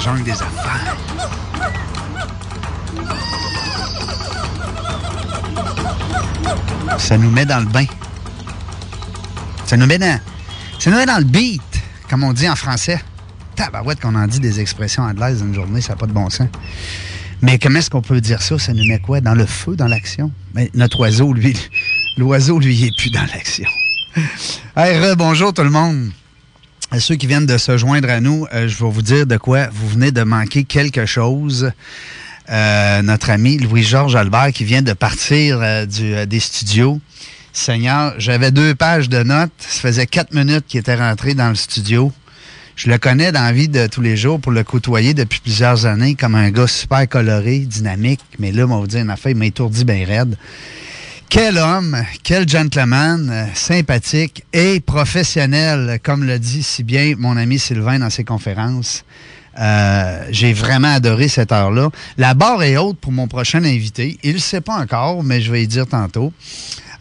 jungle des affaires. Ça nous met dans le bain. Ça nous met dans, ça nous met dans le beat, comme on dit en français. Tabarouette qu'on en dit des expressions anglaises dans une journée, ça n'a pas de bon sens. Mais comment est-ce qu'on peut dire ça? Ça nous met quoi? Dans le feu, dans l'action? Mais notre oiseau, lui, l'oiseau, lui, est plus dans l'action. hey, bonjour tout le monde. À ceux qui viennent de se joindre à nous, euh, je vais vous dire de quoi vous venez de manquer quelque chose. Euh, notre ami Louis-Georges Albert qui vient de partir euh, des studios. Seigneur, j'avais deux pages de notes. Ça faisait quatre minutes qu'il était rentré dans le studio. Je le connais dans la vie de tous les jours pour le côtoyer depuis plusieurs années comme un gars super coloré, dynamique. Mais là, on va vous dire une affaire, il m'a étourdi bien raide. Quel homme, quel gentleman, euh, sympathique et professionnel, comme le dit si bien mon ami Sylvain dans ses conférences. Euh, j'ai vraiment adoré cette heure-là. La barre est haute pour mon prochain invité. Il ne sait pas encore, mais je vais y dire tantôt.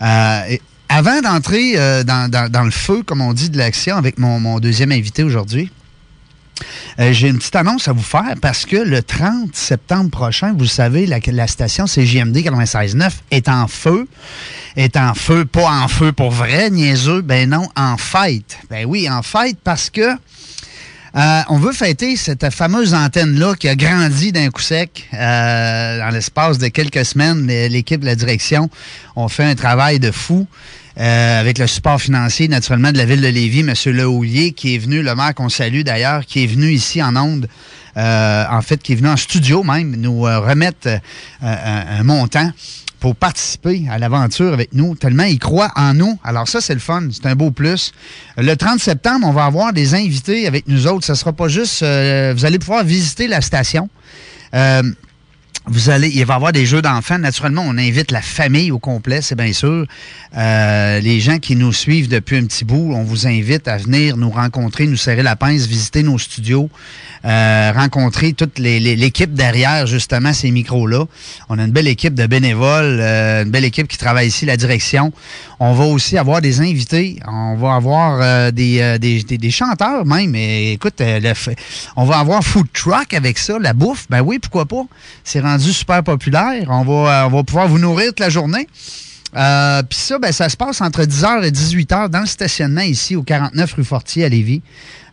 Euh, avant d'entrer dans, le feu, comme on dit, de l'action avec mon deuxième invité aujourd'hui, euh, j'ai une petite annonce à vous faire parce que le 30 septembre prochain, vous savez, la, station CJMD 96.9 est en feu. Est en feu, pas en feu pour vrai, niaiseux, ben non, en fête. Ben oui, en fête parce que euh, on veut fêter cette fameuse antenne-là qui a grandi d'un coup sec euh, dans l'espace de quelques semaines. L'équipe de la direction ont fait un travail de fou. Euh, avec le support financier, naturellement, de la ville de Lévis, M. Lehoulier, qui est venu, le maire qu'on salue d'ailleurs, qui est venu ici en Onde, euh, en fait, qui est venu en studio même, nous euh, remettre un, montant pour participer à l'aventure avec nous, tellement il croit en nous. Alors ça, c'est le fun, c'est un beau plus. Le 30 septembre, on va avoir des invités avec nous autres. Ce sera pas juste, vous allez pouvoir visiter la station. Vous allez, il va y avoir des jeux d'enfants. Naturellement, on invite la famille au complet, c'est bien sûr. Euh, les gens qui nous suivent depuis un petit bout, on vous invite à venir nous rencontrer, nous serrer la pince, visiter nos studios, euh, rencontrer toute l'équipe derrière justement ces micros-là. On a une belle équipe de bénévoles, euh, une belle équipe qui travaille ici, la direction. On va aussi avoir des invités. On va avoir des, chanteurs même. Écoute, on va avoir food truck avec ça, la bouffe. Ben oui, pourquoi pas? Super populaire. On va, on va pouvoir vous nourrir toute la journée. Euh, Puis ça, ben, ça se passe entre 10h et 18h dans le stationnement ici au 49 rue Fortier à Lévis.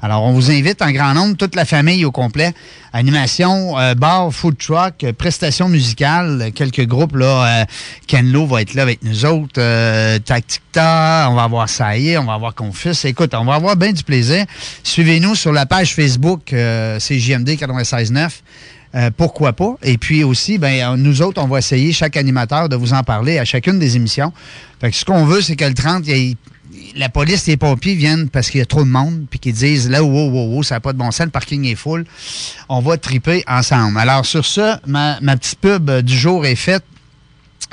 Alors, on vous invite en grand nombre, toute la famille au complet. Animation, euh, bar, food truck, euh, prestations musicales, quelques groupes. là. Euh, Ken Lo va être là avec nous autres. Euh, Tacticta, on va avoir Saïe, on va avoir Confus. Écoute, on va avoir bien du plaisir. Suivez-nous sur la page Facebook CJMD 96.9. Euh, pourquoi pas? Et puis aussi, ben, nous autres, on va essayer, chaque animateur, de vous en parler à chacune des émissions. Fait que ce qu'on veut, c'est que le 30, la police et les pompiers viennent parce qu'il y a trop de monde, puis qu'ils disent là, wow, wow, wow, ça n'a pas de bon sens, le parking est full. On va triper ensemble. Alors, sur ça, ma, ma petite pub du jour est faite.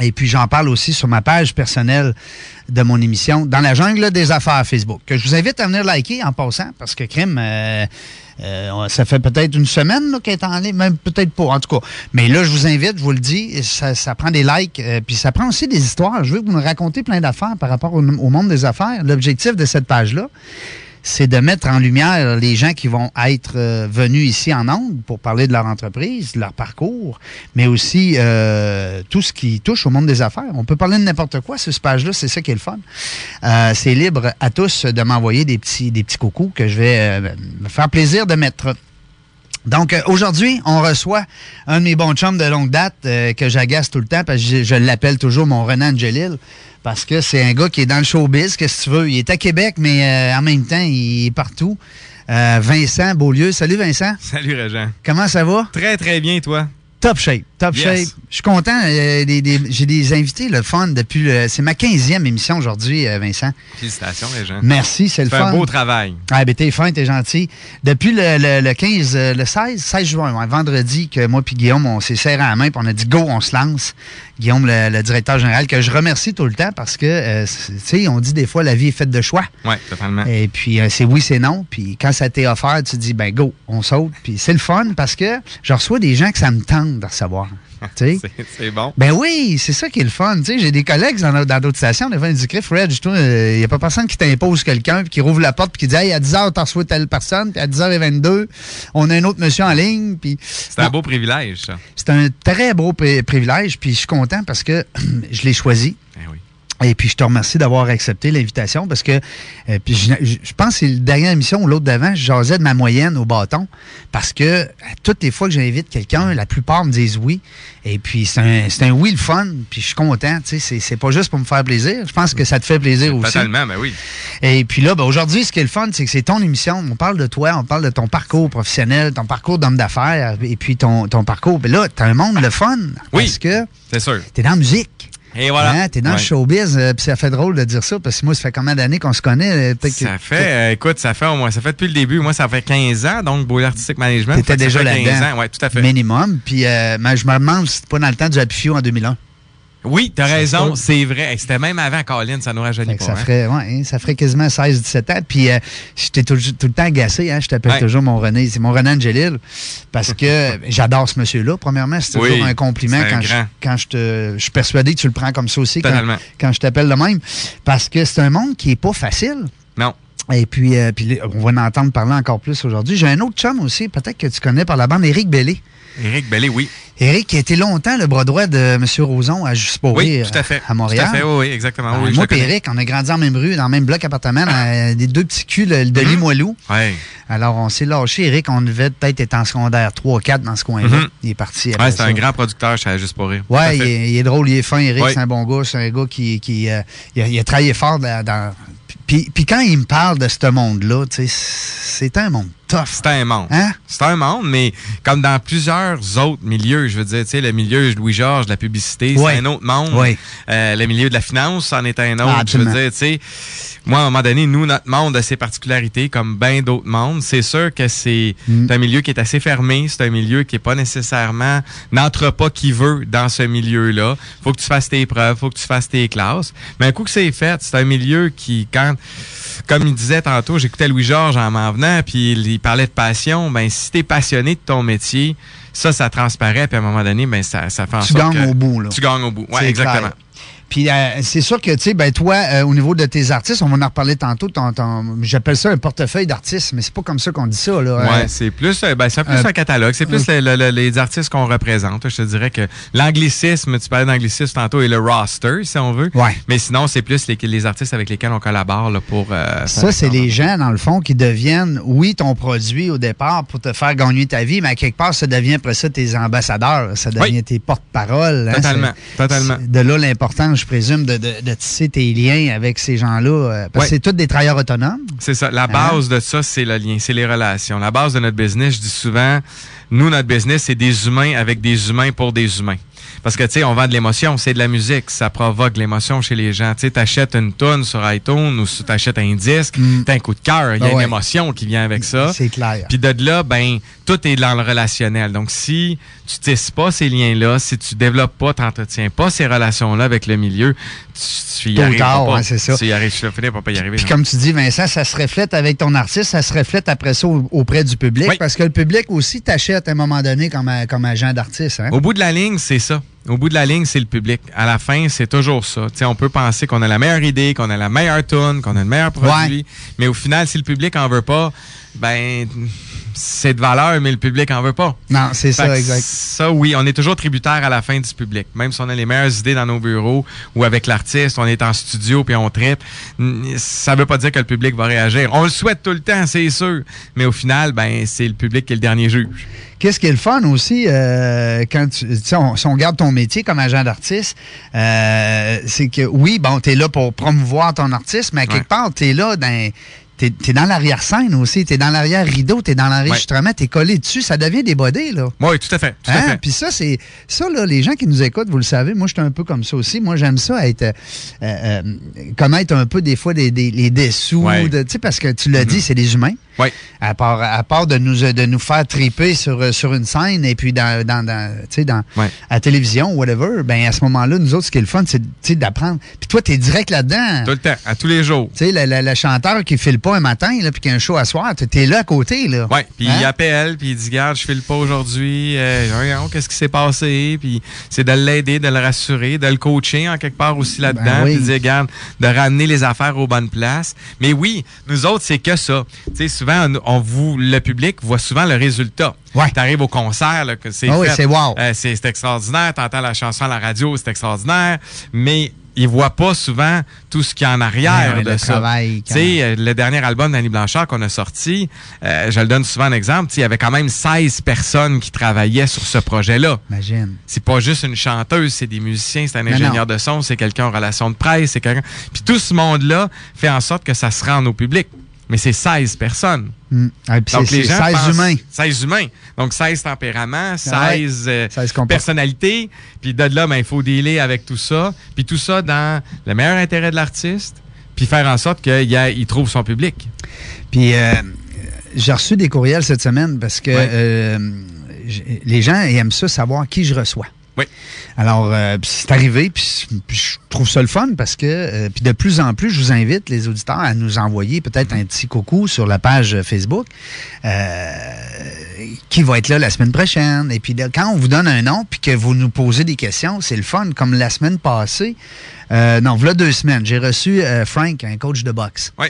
Et puis j'en parle aussi sur ma page personnelle de mon émission Dans la jungle des affaires Facebook, que je vous invite à venir liker en passant, parce que crime, euh, euh, ça fait peut-être une semaine qu'elle est en ligne, même peut-être pas, en tout cas. Mais là, je vous invite, je vous le dis, ça, prend des likes, euh, puis ça prend aussi des histoires. Je veux vous nous raconter plein d'affaires par rapport au monde des affaires. L'objectif de cette page-là, c'est de mettre en lumière les gens qui vont être euh, venus ici en Onde pour parler de leur entreprise, de leur parcours, mais aussi euh, tout ce qui touche au monde des affaires. On peut parler de n'importe quoi sur ce page-là, c'est ça qui est le fun. Euh, c'est libre à tous de m'envoyer des petits, des petits coucous que je vais me faire plaisir de mettre. Donc, aujourd'hui, on reçoit un de mes bons chums de longue date que j'agace tout le temps parce que je, l'appelle toujours mon Renan Angelil parce que c'est un gars qui est dans le showbiz, qu'est-ce que tu veux? Il est à Québec, mais euh, en même temps, il est partout. Euh, Vincent Beaulieu. Salut Vincent. Salut Régent. Comment ça va? Très, très bien, toi. Top shape, top shape. Je suis content. Euh, j'ai des invités, le fun, depuis. C'est ma 15e émission aujourd'hui, euh, Vincent. Félicitations, les gens. Merci, c'est le fun. un beau travail. Ah, ben, t'es fin, t'es gentil. Depuis le, 15, euh, le 16, 16 juin, vendredi, que moi et Guillaume, on s'est serré à la main, puis on a dit go, on se lance. Guillaume, le, directeur général, que je remercie tout le temps parce que, tu sais, on dit des fois la vie est faite de choix. Oui, totalement. Et puis, c'est oui, c'est non. Puis quand ça t'est offert, tu dis, ben go, on saute. Puis c'est le fun parce que je reçois des gens que ça me tente de recevoir. C'est- bon. Ben oui, c'est ça qui est le fun. J'ai des collègues dans dans d'autres stations, des fois, ils disent, Fred, il n'y a pas personne qui t'impose quelqu'un, puis qui rouvre la porte, puis qui dit, hey, à 10h, t'as reçu telle personne, puis à 10h22, on a un autre monsieur en ligne, puis. C'est un beau privilège, ça. C'est un très beau pri- privilège, puis je suis content parce que je l'ai choisi. Eh oui. Et puis, je te remercie d'avoir accepté l'invitation parce que, euh, puis je, pense que c'est la dernière émission ou l'autre d'avant, je jasais de ma moyenne au bâton parce que toutes les fois que j'invite quelqu'un, la plupart me disent oui. Et puis, c'est un, c'est un oui le fun, puis je suis content. Tu sais, c'est- c'est pas juste pour me faire plaisir. Je pense que ça te fait plaisir aussi. Totalement, ben oui. Et puis là, ben, aujourd'hui, ce qui est le fun, c'est que c'est ton émission. On parle de toi, on parle de ton parcours professionnel, ton parcours d'homme d'affaires, et puis ton, ton parcours. Ben là, t'as un monde le fun. Oui. Parce que C'est sûr. t'es dans la musique. Et voilà. Hein, T'es dans le showbiz, euh, puis ça fait drôle de dire ça, parce que moi, ça fait combien d'années qu'on se connaît? euh, Ça fait, euh, écoute, ça fait au moins, ça fait depuis le début. Moi, ça fait 15 ans, donc Beau Artistic Management. T'étais déjà là-dedans. 15 ans, ouais, tout à fait. Minimum. Puis mais je me demande si c'était pas dans le temps du Happy Few en 2001. Oui, t'as raison, c'est vrai. C'était même avant Colin, ça nous rajeunit pas. ça, hein. ferait, ouais, hein, ça ferait quasiment 16-17 ans. Puis euh, j'étais tout, tout le temps agacé. Hein, je t'appelle Ouais. toujours mon René. C'est mon René Angelil. Parce que j'adore ce monsieur-là. Premièrement, c'est toujours Oui, un compliment un quand, je, grand. quand je te. Je suis persuadé que tu le prends comme ça aussi quand, Totalement. quand je t'appelle de même. Parce que c'est un monde qui est pas facile. Non. Et puis, euh, puis on va en entendre parler encore plus aujourd'hui. J'ai un autre chum aussi, peut-être que tu connais par la bande, Éric Bellé. Éric Bellé, oui. Éric qui a été longtemps le bras droit de M. Roson à Juste pour Oui, tout à fait. à Montréal. Tout à fait, oui, oui, exactement. Ah, oui, moi et Éric, on a grandi en même rue, dans le même bloc appartement, dans, des deux petits culs de, Mhm. Limoilou. Ouais. Alors, on s'est lâché. Éric, on devait peut-être être en secondaire 3 4 dans ce coin-là. Mhm. Il est parti après Ouais, c'est un grand producteur, savais juste pour rire. Ouais, il est, il est drôle, il est fin, Eric, Ouais. c'est un bon gars, c'est un gars qui, qui euh, il, a, il a travaillé fort dans... dans- puis, puis quand il me parle de ce monde-là, c'est un monde tough. C'est un monde. Hein? C'est un monde, mais comme dans plusieurs autres milieux, je veux dire, tu sais, le milieu Louis-Georges, de la publicité, c'est un autre monde. Euh, le milieu de la finance, c'en est un autre. Ah, je veux dire, tu sais, moi, à un moment donné, nous, notre monde a ses particularités, comme bien d'autres mondes. C'est sûr que c'est Mm. un milieu qui est assez fermé. C'est un milieu qui est pas nécessairement, n'entre pas qui veut dans ce milieu-là. Faut que tu fasses tes preuves, faut que tu fasses tes classes. Mais un coup que c'est fait, c'est un milieu qui, quand, comme il disait tantôt, j'écoutais Louis-Georges en m'en venant, puis il, il parlait de passion. Ben, si t'es passionné de ton métier, ça, ça transparaît, puis à un moment donné, ben, ça, ça fait en Tu sorte gagnes que au bout, là. Tu gagnes au bout. C'est exactement. clair. Puis euh, c'est sûr que, tu sais, ben toi, euh, au niveau de tes artistes, on va en reparler tantôt, j'appelle ça un portefeuille d'artistes, mais c'est pas comme ça qu'on dit ça, là. Ouais, Euh, c'est plus, ben, c'est plus un catalogue. C'est plus le- le- le- les artistes qu'on représente. Je te dirais que l'anglicisme, tu parlais d'anglicisme tantôt, et le roster, si on veut. Ouais. Mais sinon, c'est plus les, les artistes avec lesquels on collabore là, pour. Ça, c'est les gens, dans le fond, qui deviennent, oui, ton produit au départ pour te faire gagner ta vie, mais à quelque part, ça devient après ça tes ambassadeurs, ça devient Oui. tes porte-paroles. hein, Totalement, totalement. De là l'importance, je présume, de, de- de tisser tes liens avec ces gens-là. euh, Parce que c'est tous des travailleurs autonomes. C'est ça. Hein? La base de ça, c'est le lien, c'est les relations. La base de notre business, je dis souvent, nous, notre business, c'est des humains avec des humains pour des humains. Parce que, tu sais, on vend de l'émotion, c'est de la musique, ça provoque de l'émotion chez les gens. Tu sais, t'achètes une tonne sur iTunes ou t'achètes un disque, Mm. t'as un coup de cœur, il y a Ah une émotion qui vient avec ça. C'est clair. Puis de là, ben, tout est dans le relationnel. Donc, si tu tisses pas ces liens-là, si tu développes pas, t'entretiens pas ces relations-là avec le milieu, tu, tu y Tôt arrives tard, pas. c'est ça. Tu y arrives, tu pas y arriver. Puis comme tu dis, Vincent, ça se reflète avec ton artiste, ça se reflète après ça au- auprès du public, Oui. parce que le public aussi t'achète à un moment donné comme, comme agent d'artiste. Hein? Au bout de la ligne, c'est ça. Au bout de la ligne, c'est le public. À la fin, c'est toujours ça. Tu on peut penser qu'on a la meilleure idée, qu'on a la meilleure tune, qu'on a le meilleur produit, mais au final, si le public en veut pas, ben c'est de valeur, mais le public en veut pas. Non, c'est ça, exact. Ça, oui, on est toujours tributaire à la fin du public. Même si on a les meilleures idées dans nos bureaux ou avec l'artiste, on est en studio puis on traite, ça veut pas dire que le public va réagir. On le souhaite tout le temps, c'est sûr. Mais au final, ben c'est le public qui est le dernier juge. Qu'est-ce qui est le fun aussi, euh, quand tu, on, si on garde ton métier comme agent d'artiste, euh, c'est que oui, bon, tu es là pour promouvoir ton artiste, mais à quelque Ouais. part, tu es là dans. T'es es dans l'arrière-scène aussi, t'es dans l'arrière-rideau, t'es dans l'enregistrement, t'es collé dessus, ça devient des bodés, là. Oui, tout à fait. Tout à Hein? fait. Puis ça, c'est ça, là, les gens qui nous écoutent, vous le savez, moi, je suis un peu comme ça aussi. Moi, j'aime ça être euh, euh, connaître un peu des fois des, des- les dessous. Ouais. de- Tu sais, parce que tu l'as dit, c'est des humains. Oui. À part, à part de nous de nous faire triper sur, sur une scène et puis dans, dans, dans, tu sais, dans Ouais. à la télévision, whatever, ben à ce moment-là, nous autres, ce qui est le fun, c'est d'apprendre. Puis toi, tu es direct là-dedans. Tout le temps, à tous les jours. Tu sais, le chanteur qui file pas un matin, là, puis qu'il y a un show à soir, tu es là à côté, là. Oui, puis Hein? il appelle, puis il dit Garde, je file pas aujourd'hui, euh, regarde, qu'est-ce qui s'est passé? Puis c'est de l'aider, de le rassurer, de le coacher en quelque part aussi là-dedans, Ben oui. puis dire Garde, de ramener les affaires aux bonnes places. Mais oui, nous autres, c'est que ça. Tu sais, souvent, on, on vous, le public voit souvent le résultat. Ouais. Tu arrives au concert, c'est oui, fait. c'est wow. Euh, c'est c'est extraordinaire. Tu entends la chanson à la radio, c'est extraordinaire. Mais ils voient pas souvent tout ce qu'il y a en arrière Ouais, de le ça. travail, Tu sais, euh, le dernier album d'Annie Blanchard qu'on a sorti, euh, je le donne souvent en exemple, tu sais, il y avait quand même 16 personnes qui travaillaient sur ce projet-là. Imagine. C'est pas juste une chanteuse, c'est des musiciens, c'est un ingénieur non. de son, c'est quelqu'un en relation de presse, c'est quelqu'un. Puis tout ce monde-là fait en sorte que ça se rende au public. Mais c'est 16 personnes. Mm. Ah, puis Donc les gens 16 pensent- humains. 16 humains. Donc 16 tempéraments, 16, Ah ouais. euh, 16 comportements. personnalités. Puis de là, ben, il faut dealer avec tout ça. Puis tout ça dans le meilleur intérêt de l'artiste. Puis faire en sorte qu'il trouve son public. Puis euh, j'ai reçu des courriels cette semaine parce que Ouais. euh, les gens aiment ça, savoir qui je reçois. Oui. Alors, euh, c'est arrivé, puis, je trouve ça le fun parce que, euh, puis de plus en plus, je vous invite, les auditeurs, à nous envoyer peut-être un petit coucou sur la page Facebook euh, qui va être là la semaine prochaine. Et puis, de- quand on vous donne un nom, puis que vous nous posez des questions, c'est le fun. Comme la semaine passée, euh, non, voilà deux semaines, j'ai reçu Frank, un coach de boxe, Oui.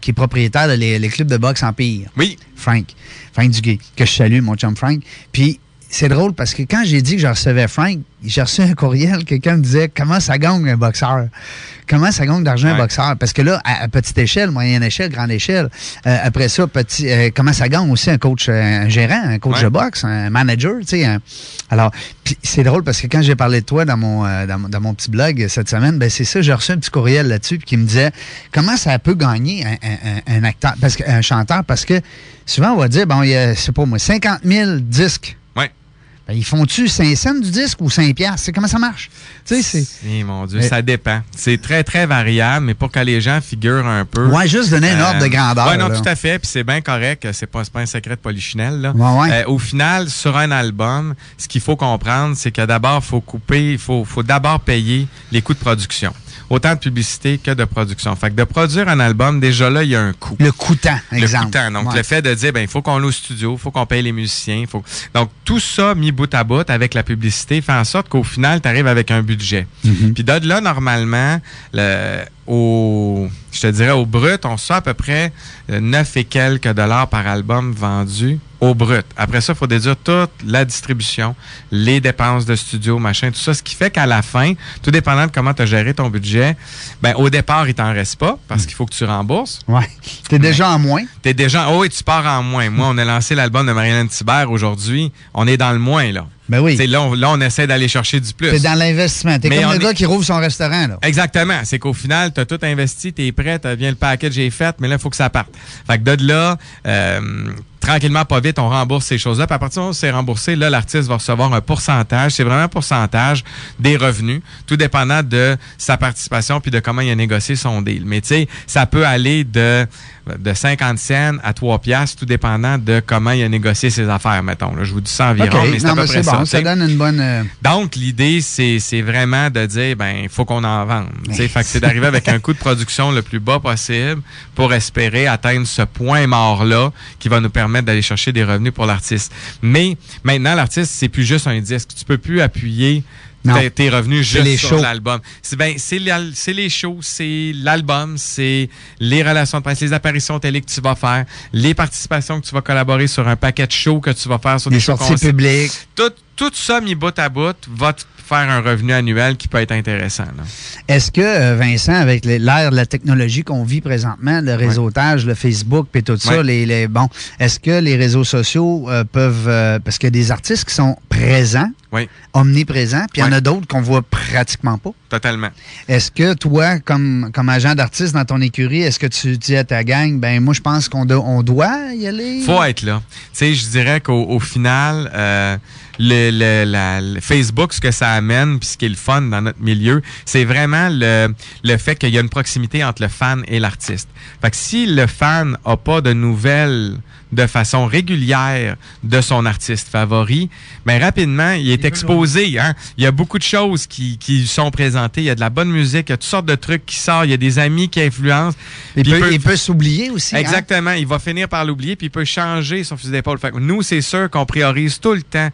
qui est propriétaire des les, les clubs de boxe Empire. Oui. Frank. Frank Duguay, que je salue, mon chum Frank. Puis, c'est drôle parce que quand j'ai dit que je recevais Frank, j'ai reçu un courriel, quelqu'un me disait comment ça gagne un boxeur? Comment ça gagne d'argent un boxeur? Parce que là, à, à petite échelle, moyenne échelle, grande échelle, euh, après ça, petit, euh, comment ça gagne aussi un coach, euh, un gérant, un coach Ouais. de boxe, un manager, tu sais. un- Alors, c'est drôle parce que quand j'ai parlé de toi dans mon, euh, dans, mon- dans mon petit blog cette semaine, ben c'est ça, j'ai reçu un petit courriel là-dessus qui me disait comment ça peut gagner un, un- un- un acteur, parce que, un chanteur, parce que souvent on va dire, bon, il y a, c'est pas moi, 50 000 disques. Ben, ils font-tu 5 cents du disque ou 5 piastres? C'est comment ça marche? Tu sais, c'est... Eh, mon Dieu, Mais- ça dépend. C'est très, très variable, mais pour que les gens figurent un peu. Ouais, juste donner un ordre de grandeur. Oui, non, là. tout à fait. Puis c'est bien correct. C'est pas, pas un secret de polichinelle. Là. Ouais, ouais. Euh, au final, sur un album, ce qu'il faut comprendre, c'est que d'abord, il faut couper, il faut, faut d'abord payer les coûts de production. Autant de publicité que de production. Fait que de produire un album, déjà là, il y a un coût. Le coûtant, Le exemple. coûtant. Donc, Ouais. le fait de dire, ben, il faut qu'on loue au studio, il faut qu'on paye les musiciens. Faut... Donc, tout ça mis bout à bout avec la publicité fait en sorte qu'au final, tu arrives avec un budget. Mhm. Puis de là, normalement, le, au, je te dirais, au brut, on sort à peu près euh, 9 et quelques dollars par album vendu au brut. Après ça, il faut déduire toute la distribution, les dépenses de studio, machin, tout ça. Ce qui fait qu'à la fin, tout dépendant de comment tu as géré ton budget, ben, au départ, il t'en reste pas parce qu'il faut que tu rembourses. Ouais. T'es déjà en moins. T'es déjà, oh oui, tu pars en moins. Moi, on a lancé l'album de Marianne Thibert aujourd'hui. On est dans le moins, là. Ben oui. Là, on, là, on essaie d'aller chercher du plus. T'es dans l'investissement. T'es comme le est- gars qui rouvre son restaurant, là. Exactement. C'est qu'au final, tu as tout investi, tu es prêt, t'as bien le package est fait, mais là, il faut que ça parte. Fait que de là, euh, tranquillement, pas vite, on rembourse ces choses-là. Puis à partir du moment où c'est remboursé, là, l'artiste va recevoir un pourcentage. C'est vraiment un pourcentage des revenus, tout dépendant de sa participation puis de comment il a négocié son deal. Mais tu sais, ça peut aller de, de 50 cents à 3 piastres, tout dépendant de comment il a négocié ses affaires, mettons. Là, je vous dis ça environ, OK. mais c'est à peu près ça. donne une bonne... euh, Donc, l'idée, c'est c'est vraiment de dire, ben, il faut qu'on en vende. Fait que c'est d'arriver avec un coût de production le plus bas possible pour espérer atteindre ce point mort-là qui va nous permettre d'aller chercher des revenus pour l'artiste. Mais maintenant, l'artiste, c'est plus juste un disque. Tu peux plus appuyer. Tes, C'est juste les sur l'album. C'est ben, les shows, c'est l'album, c'est les relations de presse, les apparitions télé que tu vas faire, les participations que tu vas collaborer sur un paquet de shows que tu vas faire sur les des shows sorties publiques. tout, tout ça mis bout à bout va te faire un revenu annuel qui peut être intéressant. Est-ce que, euh, Vincent, avec l'ère de la technologie qu'on vit présentement, le réseautage, le Facebook, puis tout ça, les, les- bon, est-ce que les réseaux sociaux euh, peuvent... euh, parce qu'il y a des artistes qui sont présents, Oui, omniprésents, puis il y en a d'autres qu'on voit pratiquement pas. totalement. Est-ce que toi, comme, comme agent d'artiste dans ton écurie, est-ce que tu dis à ta gang, ben moi, je pense qu'on do- on doit y aller? faut être là. Tu sais, je dirais qu'au au final, euh, le, le- Facebook, ce que ça amène, puis ce qui est le fun dans notre milieu, c'est vraiment le, le fait qu'il y a une proximité entre le fan et l'artiste. Fait que si le fan a pas de nouvelles de façon régulière de son artiste favori, mais rapidement, il est exposé. Hein? Il y a beaucoup de choses qui, qui sont présentées. Il y a de la bonne musique, il y a toutes sortes de trucs qui sortent. Il y a des amis qui influencent. Il peut, il peut, s'oublier aussi. Hein? Exactement. Il va finir par l'oublier, puis il peut changer son fusil d'épaule. Nous, c'est sûr qu'on priorise tout le temps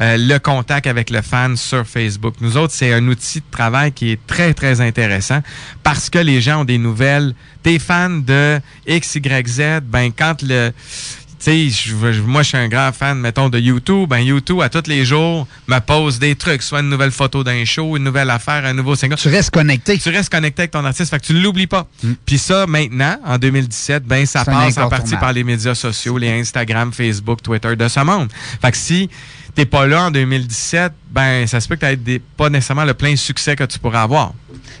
euh, le contact avec le fan sur Facebook. Nous autres, c'est un outil de travail qui est très, très intéressant parce que les gens ont des nouvelles. T'es fan de X, Y, Z, ben quand le tu sais, moi, je suis un grand fan, mettons, de YouTube. Ben, YouTube, à tous les jours, me pose des trucs. Soit une nouvelle photo d'un show, une nouvelle affaire, un nouveau single. Tu restes connecté. Tu restes connecté avec ton artiste. Fait que tu ne l'oublies pas. Mm. Puis ça, maintenant, en 2017, ben, ça passe en partie par les médias sociaux, les Instagram, Facebook, Twitter de ce monde. Fait que si t'es pas là en 2017, ben, ça se peut que tu pas nécessairement le plein succès que tu pourrais avoir.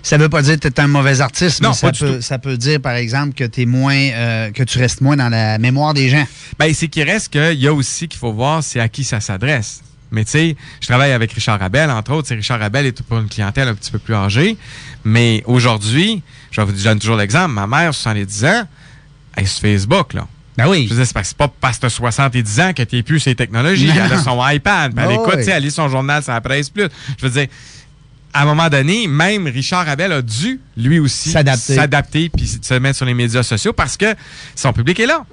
Ça veut pas dire que tu es un mauvais artiste, non, mais ça peut, ça peut dire, par exemple, que es moins euh, que tu restes moins dans la mémoire des gens. Ben, c'est qu'il reste qu'il y a aussi qu'il faut voir c'est à qui ça s'adresse. Mais tu sais, je travaille avec Richard Rabel, entre autres. Richard Rabel est pour une clientèle un petit peu plus âgée. Mais aujourd'hui, je vous donne toujours l'exemple, ma mère, 70 ans, elle est sur Facebook, là. Ben oui. Je veux c'est pas parce que tu as 70 ans que tu n'es plus ces technologies. Elle a son iPad, elle oh écoute, elle lit son journal, ça presse plus. Je veux dire, à un moment donné, même Richard Abel a dû, lui aussi, s'adapter puis se mettre sur les médias sociaux parce que son public est là.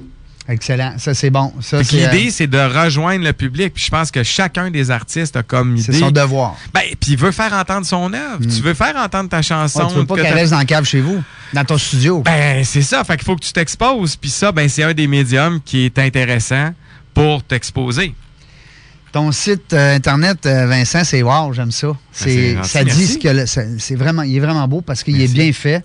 Excellent. Ça, c'est bon. L'idée, euh, c'est de rejoindre le public. Puis je pense que chacun des artistes a comme idée. C'est son devoir. Ben, puis il veut faire entendre son œuvre. Tu hmm. veux faire entendre ta chanson. tu veux pas qu'elle reste dans le cave chez vous, dans ton studio. Ben, c'est ça. Fait qu'il faut que tu t'exposes. Puis ça, ben, c'est un des médiums qui est intéressant pour t'exposer. Ton site euh, internet, euh, Vincent, c'est wow, j'aime ça. C'est, ça dit ce que c'est vraiment, il est vraiment beau parce qu'il est bien fait.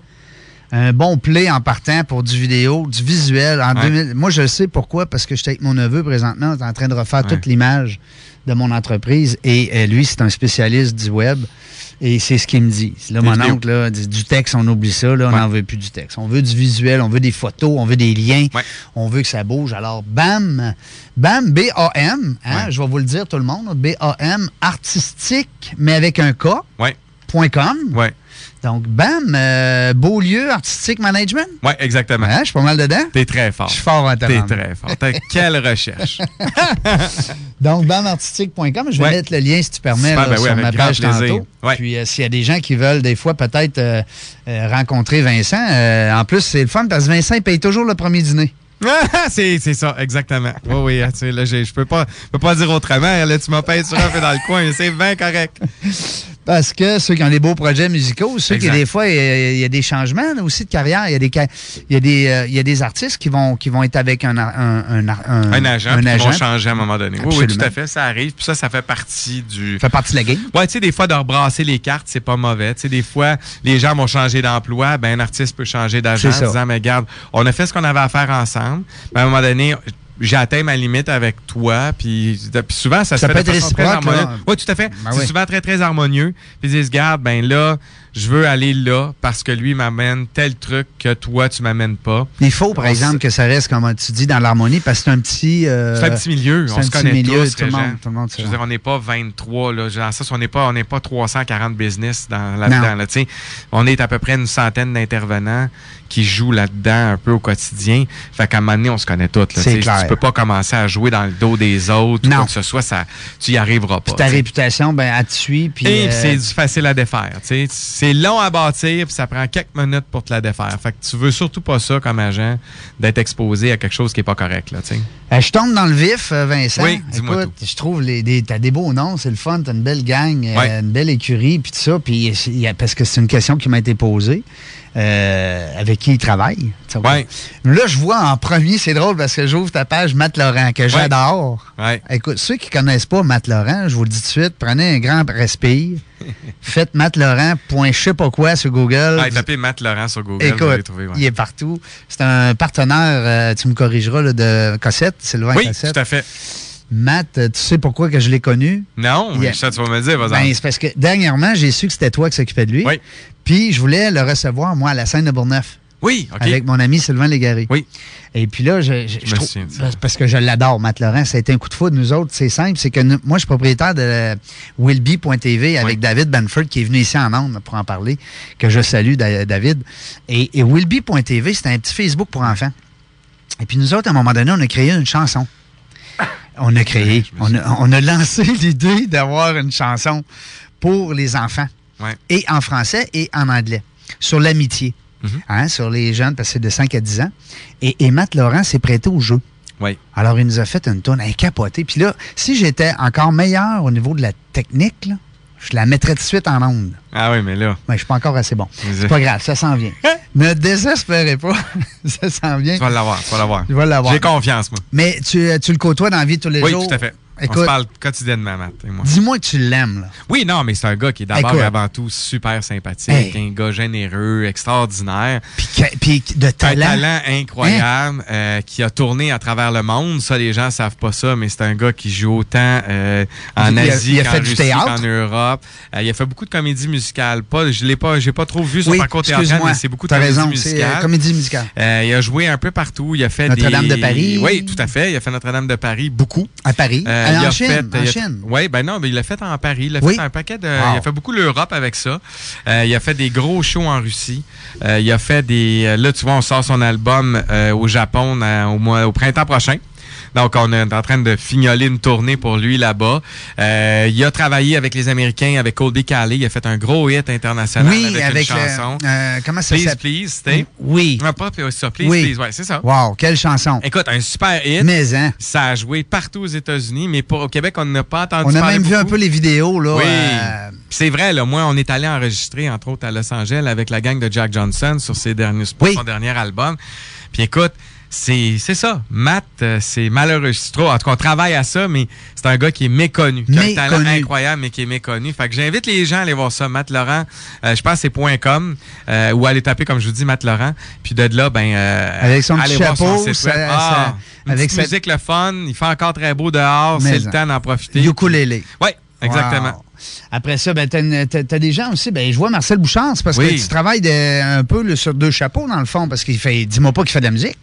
Un bon play en partant pour du vidéo, du visuel. En moi, je sais pourquoi, parce que j'étais avec mon neveu présentement, on est en train de refaire toute l'image de mon entreprise et euh, lui, c'est un spécialiste du web. Et c'est ce qu'il me dit. Là, mon oncle, là, du texte, on oublie ça. Là, on n'en veut plus du texte. On veut du visuel, on veut des photos, on veut des liens, on veut que ça bouge. Alors, BAM, BAM, B-A-M, hein, je vais vous le dire tout le monde, B-A-M, artistique, mais avec un K, point .com. Ouais. Donc, bam, euh, Beaulieu Artistic Management. Oui, exactement. Je suis pas mal dedans. T'es très fort. Je suis fort en T'es très fort. quelle recherche? Donc, bamartistique.com, je vais mettre le lien, si tu permets, ben sur ma page tantôt. Puis, euh, s'il y a des gens qui veulent, des fois, peut-être euh, rencontrer Vincent, en plus, c'est le fun parce que Vincent, il paye toujours le premier dîner. c'est, ça, exactement. Oui, oui, hein, là, je peux pas, peux pas dire autrement. Là, tu m'as sur un peu dans le coin, c'est bien correct. Parce que ceux qui ont des beaux projets musicaux, ceux qui, des fois, il y, a des changements aussi de carrière. Il y a des, il y a des, euh, il y a des artistes qui vont, qui vont être avec un, un, un, un agent, un agent. qui vont changer à un moment donné. Oui, oui, tout à fait, ça arrive. Puis ça, ça fait partie du. Ça fait partie de la game. Ouais, tu sais, des fois, de rebrasser les cartes, c'est pas mauvais. Tu sais, des fois, les gens vont changer d'emploi. Ben, un artiste peut changer d'agent en disant, mais regarde, on a fait ce qu'on avait à faire ensemble. Mais à un moment donné, j'ai atteint ma limite avec toi. Puis, souvent, ça, se fait de façon très harmonieux. Oui, tout à fait. Ben c'est souvent très, très harmonieux. Puis ils disent, garde, ben là, je veux aller là parce que lui m'amène tel truc que toi, tu m'amènes pas. Il faut, par exemple, que ça reste, comme tu dis, dans l'harmonie parce que c'est un petit... Euh, c'est un petit milieu. On se connaît tous. Tout le, monde, tout le monde, je veux dire, on n'est pas 23. Là. Dans ça, on n'est pas, on pas 340 business dans, là-dedans. Là, on est à peu près une centaine d'intervenants qui jouent là-dedans un peu au quotidien. Fait qu'à un moment donné, on se connaît tous. Là, tu peux pas commencer à jouer dans le dos des autres ou quoi que ce soit, ça, tu y arriveras pas. ta réputation, ben, elle te suit. Puis, Et euh, c'est facile à défaire. C'est long à bâtir, puis ça prend quelques minutes pour te la défaire. Fait que tu veux surtout pas ça comme agent, d'être exposé à quelque chose qui est pas correct. Là, euh, je tombe dans le vif, euh, Vincent. Oui, dis-moi tout. Je trouve, les, des, t'as des beaux noms, c'est le fun, t'as une belle gang, une belle écurie, puis tout ça. Puis, parce que c'est une question qui m'a été posée. Euh, avec qui il travaille. Ouais. Là, je vois en premier, c'est drôle parce que j'ouvre ta page Matt Laurent, que j'adore. Écoute, ceux qui connaissent pas Matt Laurent, je vous le dis tout de suite, prenez un grand respire. Faites Matt Laurent, point je sais pas quoi sur Google. Ah, tapez Matt Laurent sur Google. Écoute, il est partout. C'est un partenaire, euh, tu me corrigeras, de Cossette, Sylvain oui, Cossette. Oui, tout à fait. Matt, tu sais pourquoi que je l'ai connu? Non, mais ça, tu vas me dire, ben, c'est parce que dernièrement, j'ai su que c'était toi qui s'occupais de lui. Oui. Puis je voulais le recevoir, moi, à la scène de Bourneuf. Oui, OK. Avec mon ami Sylvain Légaré. Oui. Et puis là, je, trouve, parce que je l'adore, Matt Laurent. Ça a été un coup de foudre. Nous autres, c'est simple. C'est que moi, je suis propriétaire de Willby.tv avec David Benford qui est venu ici en Onde pour en parler, que je salue, David. Et, et Willby.tv, c'est un petit Facebook pour enfants. Et puis nous autres, à un moment donné, on a créé une chanson. On a créé, on a, on a lancé l'idée d'avoir une chanson pour les enfants. Ouais. Et en français et en anglais. Sur l'amitié. Mhm. Hein, sur les jeunes, parce que c'est de 5 à 10 ans. Et, et Matt Laurent s'est prêté au jeu. Oui. Alors, il nous a fait une tonne capoté. Puis là, si j'étais encore meilleur au niveau de la technique, là, je la mettrais tout de suite en onde. Ah oui, mais là, Mais je suis pas encore assez bon. C'est pas grave, ça s'en vient. ne désespérez pas, ça s'en vient. tu vas l'avoir, tu vas l'avoir. Je vais l'avoir. J'ai confiance, moi. Mais tu, tu le côtoies dans la vie tous les Oui, jours. tout à fait. On Écoute, se parle quotidiennement, Matt et moi. dis-moi que tu l'aimes, là. Oui, non, mais c'est un gars qui est d'abord et avant tout super sympathique, Hey. un gars généreux, extraordinaire. Puis, de Un talent. talent incroyable euh, qui a tourné à travers le monde. Ça, les gens savent pas ça, mais c'est un gars qui joue autant euh, en Il Asie qu'en Russie, qu'en Europe. Euh, il a fait beaucoup de comédies musicales. Pas, je l'ai pas, j'ai pas trop vu son oui, parcours théâtral, mais c'est beaucoup de comédies raison, c'est musicales. comédie musicale. Il a joué un peu partout. Il a fait Notre-Dame des... de Paris. Oui, tout à fait. Il a fait Notre-Dame de Paris beaucoup. À Paris. Il en a Chine. fait- en il a- Chine. Oui, ben non, mais il l'a fait en Paris. Il a Oui. fait un paquet de. Wow. Il a fait beaucoup l'Europe avec ça. Euh, il a fait des gros shows en Russie. Euh, il a fait des. euh, Là, tu vois, on sort son album euh, au Japon dans- au mois, au printemps prochain. Donc, on est en train de fignoler une tournée pour lui là-bas. Euh, il a travaillé avec les Américains, avec Cody Calais. Il a fait un gros hit international Oui, avec, avec, une le- chanson. euh, comment ça Please, s'appelle? please, c'était. Oui. Non, pas Please, ça, Please, Oui. please. Ouais, c'est ça. Wow, quelle chanson. Écoute, un super hit. Mais, hein. Ça a joué partout aux États-Unis, mais pour, au Québec, on n'a pas entendu On a même vu un peu les vidéos, là. Oui. euh, C'est vrai, là, moi, on est allé enregistrer, entre autres, à Los Angeles avec la gang de Jack Johnson sur ses derniers, pour Oui. son dernier album. Puis écoute, c'est c'est ça. Matt, euh, c'est malheureux. C'est trop. En tout cas, on travaille à ça, mais c'est un gars qui est méconnu, qui a un talent incroyable, mais qui est méconnu. Fait que j'invite les gens à aller voir ça. Matt Laurent, euh, je pense que c'est point .com, euh, ou aller taper, comme je vous dis, Matt Laurent. Puis de là, ben, euh, Avec son petit allez voir chapeau, site ça- ça- Ah, une avec musique, le fun. Il fait encore très beau dehors. C'est le temps d'en profiter. Ukulélé. Oui, exactement. Wow. Après ça, ben, t'as, une- t'as- t'as des gens aussi. Ben, je vois Marcel Bouchard, c'est parce Oui. que tu travailles de- un peu sur deux chapeaux, dans le fond, parce qu'il fait. Dis-moi pas qu'il fait de la musique.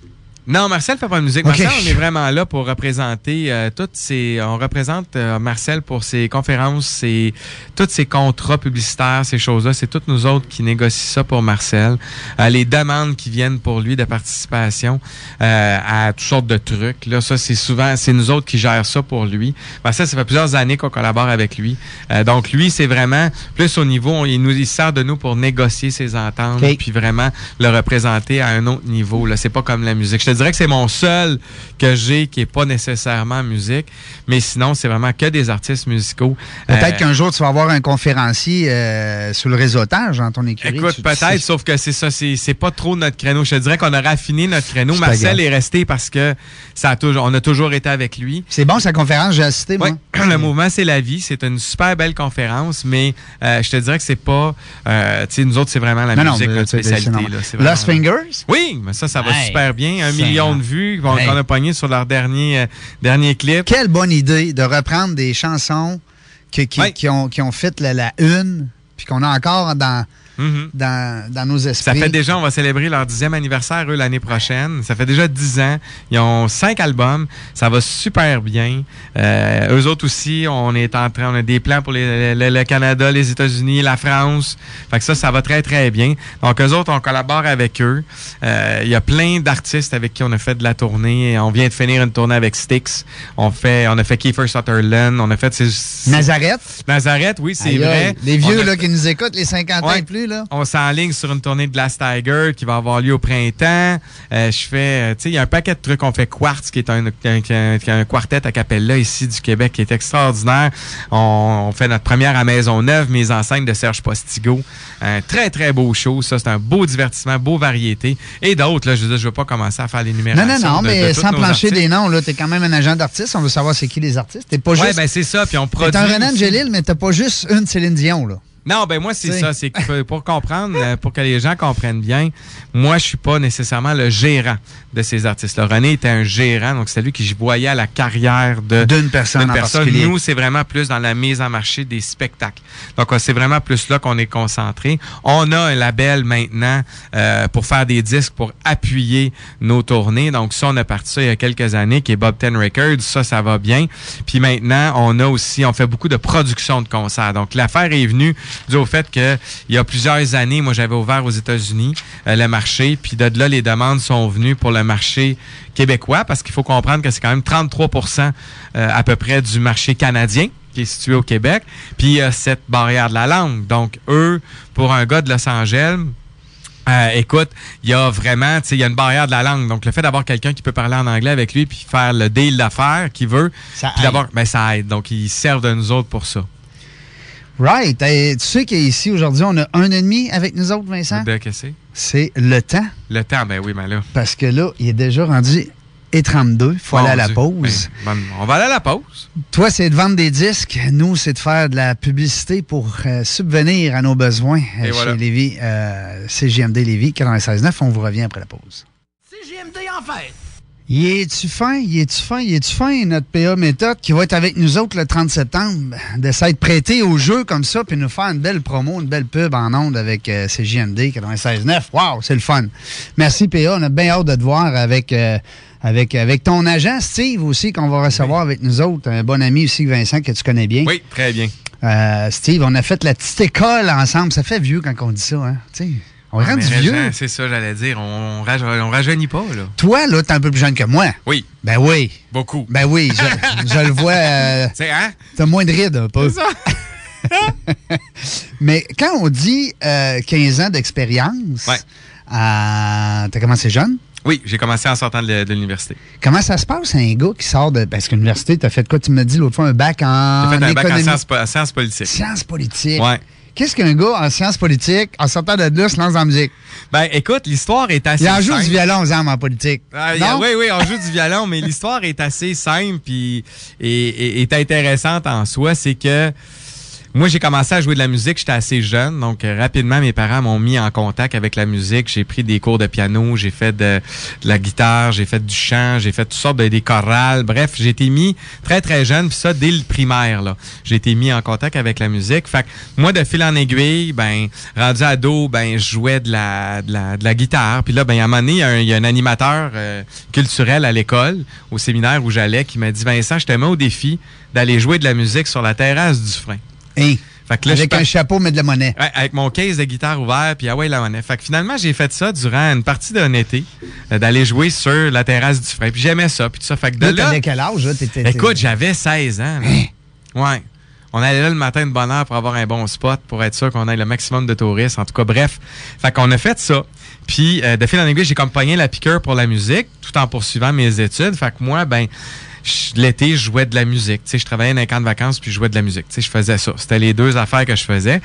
Non, Marcel fait pas de musique. Marcel, on est vraiment là pour représenter euh, toutes ces. On représente euh, Marcel pour ses conférences, ses, tous ses contrats publicitaires, ces choses-là. C'est toutes nous autres qui négocient ça pour Marcel. Euh, les demandes qui viennent pour lui de participation euh, à toutes sortes de trucs. Là, ça, c'est souvent, c'est nous autres qui gèrent ça pour lui. Marcel, ça fait plusieurs années qu'on collabore avec lui. Euh, donc, lui, c'est vraiment plus au niveau, on- il nous il sert de nous pour négocier ses ententes, Ok. puis vraiment le représenter à un autre niveau. Là, c'est pas comme la musique. Je dirais que c'est mon seul que j'ai qui est pas nécessairement musique, mais sinon, c'est vraiment que des artistes musicaux. Peut-être Euh, qu'un jour, tu vas avoir un conférencier euh, sur le réseautage dans ton écurie. Écoute, peut-être, sauf que c'est ça, c'est pas trop notre créneau. Je te dirais qu'on a raffiné notre créneau. Marcel est resté parce que ça a toujours, on a toujours été avec lui. C'est bon, sa conférence, j'ai assisté, moi. Le mouvement c'est la vie, c'est une super belle conférence, mais euh, je te dirais que c'est pas, tu sais, nous autres c'est vraiment la Non, non, musique mais notre spécialité là. Lost Fingers? Oui, mais ça, ça va Hey, super bien. Un Seigneur. million de vues qu'on Hey. a pogné sur leur dernier euh, dernier clip. Quelle bonne idée de reprendre des chansons qui, Ouais. qui ont, qui ont fait la, la une, puis qu'on a encore dans, Mhm. dans, dans nos esprits. Ça fait déjà, on va célébrer leur dixième anniversaire, eux, l'année prochaine. Ça fait déjà dix ans. Ils ont cinq albums. Ça va super bien. Euh, eux autres aussi, on est en train, on a des plans pour les- le, le Canada, les États-Unis, la France. Fait que ça, ça va très, très bien. Donc, eux autres, on collabore avec eux. Euh, Il y a plein d'artistes avec qui on a fait de la tournée. On vient de finir une tournée avec Styx. On fait, on a fait Kiefer Sutherland. On a fait ces, ces- Nazareth. Nazareth, oui, c'est vrai. Les vieux a là, qui nous écoutent, les 50 ans Ouais. et plus, là? on s'enligne sur une tournée de Glass Tiger qui va avoir lieu au printemps. Euh, je fais, euh, tu sais, il y a un paquet de trucs. On fait Quartz, qui est un, un, un- un quartet à Capella ici du Québec, qui est extraordinaire. On, on fait notre première à Maisonneuve, mise en scène de Serge Postigo. Un très, très beau show. Ça, c'est un beau divertissement, beau variété. Et d'autres, là, je veux dire, je veux pas commencer à faire Non, l'énumération. non, non, de- mais de sans plancher artistes. des noms, là, t'es quand même un agent d'artiste. On veut savoir c'est qui les artistes. T'es pas Ouais, juste. ben c'est ça. Puis on produit. t'es un Renan. Angélil, mais t'as pas juste une Céline Dion, là. Non, ben moi, c'est ça. C'est que pour comprendre, euh, pour que les gens comprennent bien, moi, je suis pas nécessairement le gérant de ces artistes-là. René était un gérant, donc c'est lui qui voyait à la carrière de D'une personne personne. Nous, c'est vraiment plus dans la mise en marché des spectacles. Donc, euh, c'est vraiment plus là qu'on est concentré. On a un label maintenant euh, pour faire des disques, pour appuyer nos tournées. Donc, ça, on a parti ça il y a quelques années, qui est Bob Ten Records. Ça, ça va bien. Puis maintenant, on a aussi, on fait beaucoup de production de concerts. Donc, l'affaire est venue dû au fait que il y a plusieurs années, moi, j'avais ouvert aux États-Unis euh, le marché, puis de là, les demandes sont venues pour le marché québécois, parce qu'il faut comprendre que c'est quand même 33% euh, à peu près du marché canadien qui est situé au Québec. Puis il y a cette barrière de la langue. Donc, eux, pour un gars de Los Angeles, euh, écoute, il y a vraiment, tu sais, il y a une barrière de la langue. Donc, le fait d'avoir quelqu'un qui peut parler en anglais avec lui puis faire le deal d'affaires qu'il veut, Ça puis aide. d'abord, ben, ça aide. Donc, ils servent de nous autres pour ça. Right. Et tu sais qu'ici, aujourd'hui, on a un ennemi avec nous autres, Vincent? De que c'est? C'est le temps. Le temps, ben oui, ben là. Parce que là, il est déjà rendu et 32. Il faut aller à la Dieu. pause. Ben, on va aller à la pause. Toi, c'est de vendre des disques. Nous, c'est de faire de la publicité pour euh, subvenir à nos besoins euh, Et chez voilà. Lévis, euh, CGMD Lévis 96.9. On vous revient après la pause. CGMD en fête. Y es-tu fin? Y es-tu fin? Y es-tu fin, notre PA méthode qui va être avec nous autres le 30 septembre, de s'être prêté au jeu comme ça, puis nous faire une belle promo, une belle pub en ondes avec euh, CJMD 96.9. Wow, c'est le fun. Merci PA, on a bien hâte de te voir avec, euh, avec, avec ton agent Steve aussi, qu'on va recevoir avec nous autres, un bon ami aussi, Vincent, que tu connais bien. Oui, très bien. Euh, Steve, on a fait la petite école ensemble. Ça fait vieux quand on dit ça, hein? On est Ah, rendu mais vieux. C'est ça, j'allais dire. On, raje- on rajeunit pas, là. Toi, là, t'es un peu plus jeune que moi. Oui, Ben oui. beaucoup. Ben oui, je, je le vois. euh, Tu sais, hein? T'as moins de rides, un peu. C'est ça. Mais quand on dit euh, 15 ans d'expérience, Ouais. euh, t'as commencé jeune? Oui, j'ai commencé en sortant de, l'université. Comment ça se passe, un gars qui sort de. Parce que l'université, t'as fait quoi? Tu m'as dit l'autre fois un bac en. J'ai fait un bac en économie. sciences, po- en sciences politiques. Sciences politiques. Ouais. Qu'est-ce qu'un gars en sciences politiques, en sortant de là, se lance la musique? Ben, écoute, l'histoire est assez Il en joue simple. du violon aux armes en politique. Ah, a- non? oui, oui, on joue du violon, mais l'histoire est assez simple puis et, et- est intéressante en soi. C'est que moi, j'ai commencé à jouer de la musique, j'étais assez jeune, donc euh, rapidement, mes parents m'ont mis en contact avec la musique. J'ai pris des cours de piano, j'ai fait de, la guitare, j'ai fait du chant, j'ai fait toutes sortes de des chorales. Bref, j'ai été mis très, très jeune, puis ça, dès le primaire, là. J'ai été mis en contact avec la musique. Fait que moi, de fil en aiguille, ben, rendu ado, ben, je jouais de la, de la, de la guitare. Puis là, ben, à un moment donné, il y a un, il y a un animateur euh, culturel à l'école, au séminaire où j'allais, qui m'a dit, Vincent, je te mets au défi d'aller jouer de la musique sur la terrasse du frein. Hein? Fait que là, Avec je un chapeau, mais de la monnaie. Ouais, avec mon case de guitare ouvert, puis ah ouais, la monnaie. Fait que finalement, j'ai fait ça durant une partie d'un été, euh, d'aller jouer sur la terrasse du frein. Puis j'aimais ça, puis tout ça. Fait que de Là, là, t'avais quel âge, là? Écoute, j'avais 16 ans. là. Ouais. On allait là le matin de bonne heure pour avoir un bon spot, pour être sûr qu'on ait le maximum de touristes. En tout cas, bref. Fait qu'on a fait ça. Puis, euh, de fil en aiguille, j'ai comme pogné la piqûre pour la musique, tout en poursuivant mes études. Fait que moi, ben, l'été, je jouais de la musique. Tu sais, je travaillais dans un camp de vacances, puis je jouais de la musique. Tu sais, je faisais ça. C'était les deux affaires que je faisais.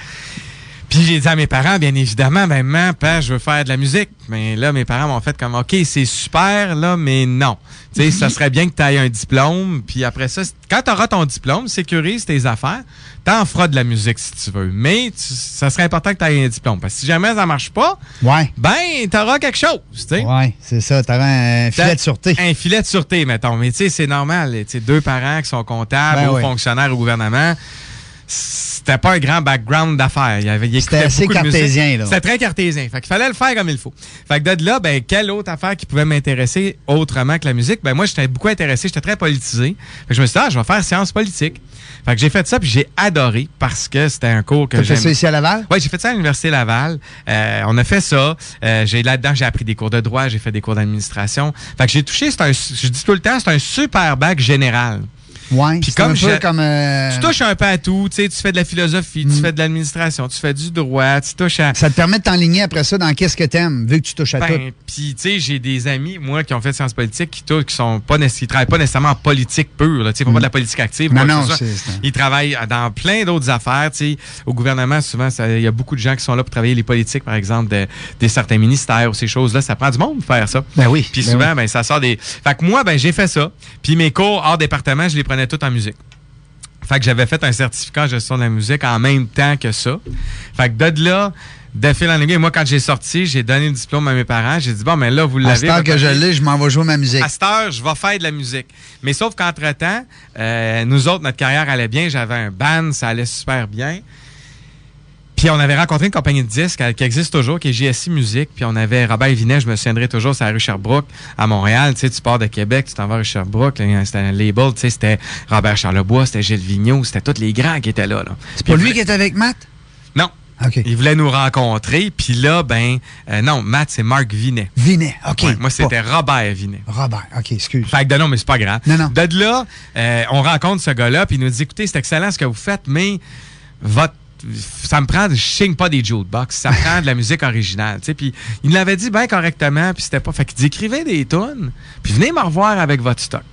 Puis j'ai dit à mes parents, bien évidemment, ben, maman, papa, je veux faire de la musique. Mais là, mes parents m'ont fait comme, OK, c'est super, là, mais non. Tu sais, ça serait bien que tu aies un diplôme. Puis après ça, quand tu auras ton diplôme, sécurise tes affaires, t'en feras de la musique si tu veux. Mais tu- ça serait important que tu aies un diplôme. Parce que si jamais ça marche pas, Ouais. ben, t'auras quelque chose, tu sais. Ouais, c'est ça. T'avais un filet de sûreté. Un filet de sûreté, mettons. Mais tu sais, c'est normal. Tu sais, deux parents qui sont comptables Ben ou oui. fonctionnaires au gouvernement, c'était pas un grand background d'affaires. Il il C'était assez cartésien, là. C'était très cartésien. Fait qu'il fallait le faire comme il faut. Fait que de là, ben, quelle autre affaire qui pouvait m'intéresser autrement que la musique? Ben, moi, j'étais beaucoup intéressé. J'étais très politisé. Fait que je me suis dit, ah, je vais faire sciences politiques. Fait que j'ai fait ça, puis j'ai adoré parce que c'était un cours que T'as fait ça ici à Laval? Oui, j'ai fait ça à l'Université Laval. Euh, on a fait ça. Euh, j'ai là-dedans, j'ai appris des cours de droit, j'ai fait des cours d'administration. Fait que j'ai touché, c'est un, je dis tout le temps, c'est un super bac général. Ouais. Puis comme un peu je- comme. euh, Tu touches un peu à tout, tu sais, tu fais de la philosophie, Mm. tu fais de l'administration, tu fais du droit, tu touches à... Ça te permet de t'enligner après ça dans qu'est-ce que t'aimes, vu que tu touches à tout. Ben, puis tu sais, j'ai des amis, moi, qui ont fait sciences politiques, qui, tou- qui sont pas qui travaillent pas nécessairement en politique pure, là, tu sais, pas de la politique active. Mm. Non, c'est- Ils travaillent dans plein d'autres affaires, tu sais. Au gouvernement, souvent, il y a beaucoup de gens qui sont là pour travailler les politiques, par exemple, de, des certains ministères ou ces choses-là. Ça prend du monde pour faire ça. Ben oui. Puis ben souvent, oui. ben, ça sort des. Fait que moi, ben, j'ai fait ça. Puis mes cours hors département, je les prenais tous en musique. Fait que j'avais fait un certificat en gestion de la musique en même temps que ça. Fait que de là, de fil en aiguille, moi, quand j'ai sorti, j'ai donné le diplôme à mes parents. J'ai dit, bon, mais là, vous À l'avez. cette heure votre que je l'ai, je m'en vais jouer ma musique. À cette heure, je vais faire de la musique. Mais sauf qu'entre-temps, euh, nous autres, notre carrière allait bien. J'avais un band, ça allait super bien. Puis on avait rencontré une compagnie de disques qui existe toujours, qui est JSI Musique. Puis on avait Robert Vinet, je me souviendrai toujours, c'est à rue Sherbrooke, à Montréal. Tu sais, tu pars de Québec, tu t'en vas à rue Sherbrooke. C'était un label, tu sais, c'était Robert Charlebois, c'était Gilles Vigneault, c'était tous les grands qui étaient là. là. C'est pas lui qui est avec Matt? Non, OK. Il voulait nous rencontrer. Puis là, ben, euh, non, Matt, c'est Marc Vinet. Vinet, OK. Ouais, moi, c'était Robert Vinet. Robert, OK, excuse. Fait que de non, mais c'est pas grave. Non, non. De là, euh, on rencontre ce gars-là, puis il nous dit écoutez, c'est excellent ce que vous faites, mais votre. Ça me prend, je signe pas des jukebox, ça prend de la musique originale. Puis il l'avait dit bien correctement, puis c'était pas. Fait qu'il écrivez des tunes, puis venez me revoir avec votre stock.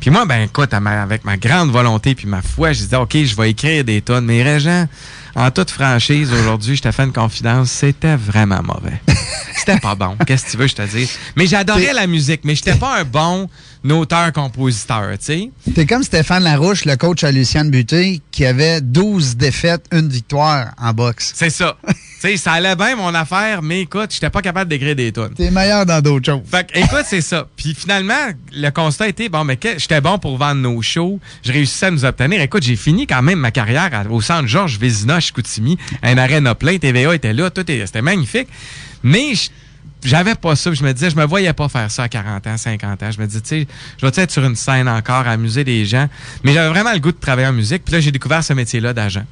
Puis moi, ben écoute, avec ma grande volonté puis ma foi, je disais OK, je vais écrire des tunes, mais Régent, en toute franchise, aujourd'hui, je t'ai fait une confidence, c'était vraiment mauvais. C'était pas bon. Qu'est-ce que tu veux, je te dis? Mais j'adorais la musique, mais j'étais pas un bon auteur-compositeur, tu sais. T'es comme Stéphane Larouche, le coach à Luciane Buté, qui avait 12 défaites, une victoire en boxe. C'est ça. sais, ça allait bien mon affaire, mais écoute, j'étais pas capable d'écrire des tunes. T'es meilleur dans d'autres choses. Fait que, écoute, c'est ça. Puis finalement, le constat était, bon, mais j'étais bon pour vendre nos shows. Je réussissais à nous obtenir. Écoute, j'ai fini quand même ma carrière à- au centre Georges Vézina, Chicoutimi. Un arène plein, TVA était là, tout c'était magnifique. Mais je- j'avais pas ça. puis Je me disais, je me voyais pas faire ça à 40 ans, 50 ans. Je me disais, tu sais, je vais être sur une scène encore, amuser des gens? Mais j'avais vraiment le goût de travailler en musique. Puis là, j'ai découvert ce métier-là d'agent.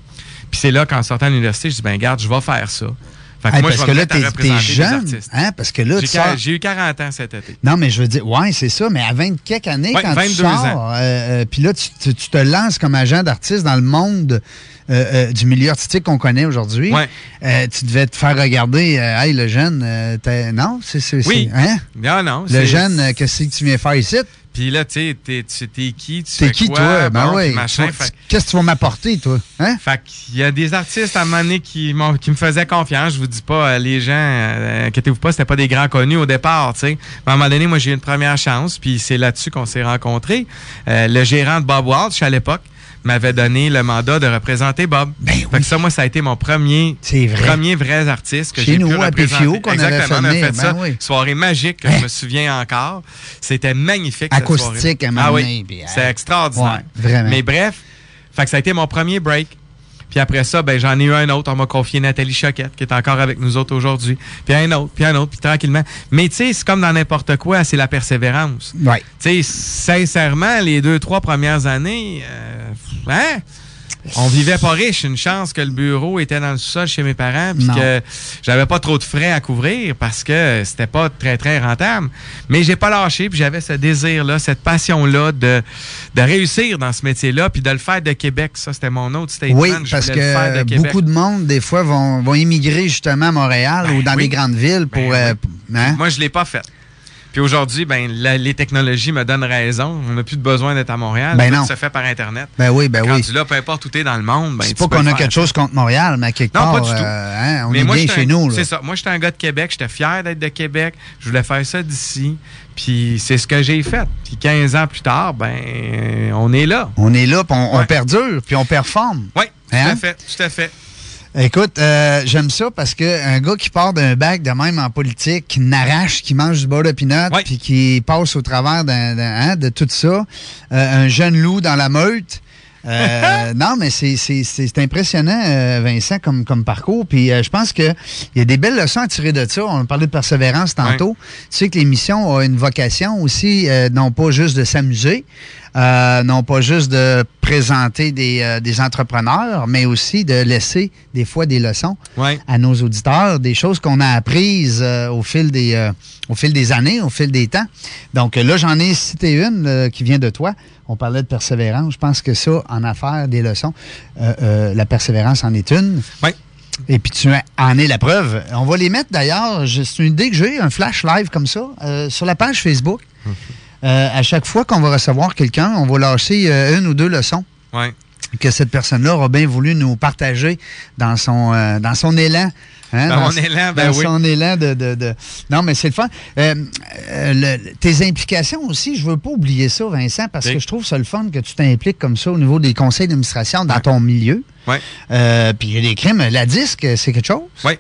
Puis c'est là qu'en sortant de l'université, je dis, ben garde, je vais faire ça. Fait que Hey, moi, parce je que vais là, t'es jeune. Hein? Parce que là, J'ai sors- eu 40 ans cet été. Non, mais je veux dire, ouais, c'est ça, mais à 20 quelques années, Ouais, quand tu 22 sors, euh, euh, puis là, tu, tu- tu te lances comme agent d'artiste dans le monde euh, euh, du milieu artistique qu'on connaît aujourd'hui. Ouais. Tu devais te faire regarder, hey, le jeune, t'es- non, c'est c'est- Oui. hein? Non, non. Le jeune, qu'est-ce que tu viens faire ici? Puis là, tu sais, t'es qui? Tu T'es qui, quoi? toi? Ben Bon, Qu'est-ce que tu vas m'apporter, toi? Hein? fait qu'il y a des artistes à un moment donné qui, me faisaient confiance. Je vous dis pas, euh, les gens, euh, inquiétez-vous pas, c'était pas des grands connus au départ, tu sais. Mais À un moment donné, moi, j'ai eu une première chance, puis c'est là-dessus qu'on s'est rencontrés. Euh, le gérant de Bob Walsh, à l'époque, m'avait donné le mandat de représenter Bob. Ben Fait oui. que ça, moi, ça a été mon premier, vrai. premier vrai artiste que j'ai pu représenter. Qu'on avait Exactement, on a fait fait ça. ben oui. Soirée magique que Hein? je me souviens encore. C'était magnifique. cette Acoustique soirée. à Ah oui, c'est hein. extraordinaire. Ouais, vraiment. Mais bref, fait que ça a été mon premier break. Puis après ça, ben j'en ai eu un autre. On m'a confié Nathalie Choquette, qui est encore avec nous autres aujourd'hui. Puis un autre, puis un autre, puis tranquillement. Mais tu sais, c'est comme dans n'importe quoi, c'est la persévérance. Ouais. Tu sais, sincèrement, les deux, trois premières années, euh, hein? On vivait pas riche. Une chance que le bureau était dans le sol chez mes parents, puis que j'avais pas trop de frais à couvrir parce que c'était pas très, très rentable. Mais j'ai pas lâché, puis j'avais ce désir-là, cette passion-là de, de réussir dans ce métier-là, puis de le faire de Québec. Ça, c'était mon autre statement. Oui, parce faire que de beaucoup de monde, des fois, vont, vont immigrer justement à Montréal Ben ou dans oui. les grandes villes pour. Ben euh, oui. hein? Moi, je l'ai pas fait. Puis aujourd'hui, ben, la- les technologies me donnent raison. On n'a plus de besoin d'être à Montréal. Ben Tout non. se fait par Internet. Ben oui, ben oui. Là, peu importe où tu es dans le monde, ben, C'est pas qu'on a quelque chose contre Montréal, mais quelque Non, part, pas du tout. euh, hein, on Mais est moi, bien chez un- nous. C'est ça. Moi, j'étais un gars de Québec. J'étais fier d'être de Québec. Je voulais faire ça d'ici. Puis c'est ce que j'ai fait. Puis 15 ans plus tard, ben, on est là. On est là, puis on, perdure, puis on performe. Oui, tout Hein? à fait. Tout à fait. Écoute, euh, j'aime ça parce que un gars qui part d'un bac de même en politique, qui n'arrache, qui mange du beurre de pinot, Ouais. puis qui passe au travers hein, de tout ça, euh, un jeune loup dans la meute. euh, non, mais c'est- impressionnant, Vincent, comme, comme parcours. Puis euh, je pense qu'il y a des belles leçons à tirer de ça. On parlait de persévérance tantôt. Tu sais que l'émission a une vocation aussi, euh, non pas juste de s'amuser, euh, non pas juste de présenter des, euh, des entrepreneurs, mais aussi de laisser des fois des leçons à nos auditeurs, des choses qu'on a apprises euh, au, fil des, au fil des années, au fil des temps. Donc là, j'en ai cité une qui vient de toi. On parlait de persévérance. Je pense que ça, en affaires, des leçons, la persévérance en est une. Oui. Et puis tu en es la preuve. On va les mettre d'ailleurs, c'est une idée que j'ai, un flash live comme ça, euh, sur la page Facebook. Euh, à chaque fois qu'on va recevoir quelqu'un, on va lâcher euh, une ou deux leçons Oui. que cette personne-là aura bien voulu nous partager dans son, euh, dans son élan. hein, Dans mon ce- élan, ben dans oui. son élan de, de- de- Non, mais c'est le fun. Euh, euh, le- tes implications aussi, je veux pas oublier ça, Vincent, parce Oui. que je trouve ça le fun que tu t'impliques comme ça au niveau des conseils d'administration dans Ouais. ton milieu. Oui. Euh, Puis il y a des crimes. La disque, c'est quelque chose? Oui.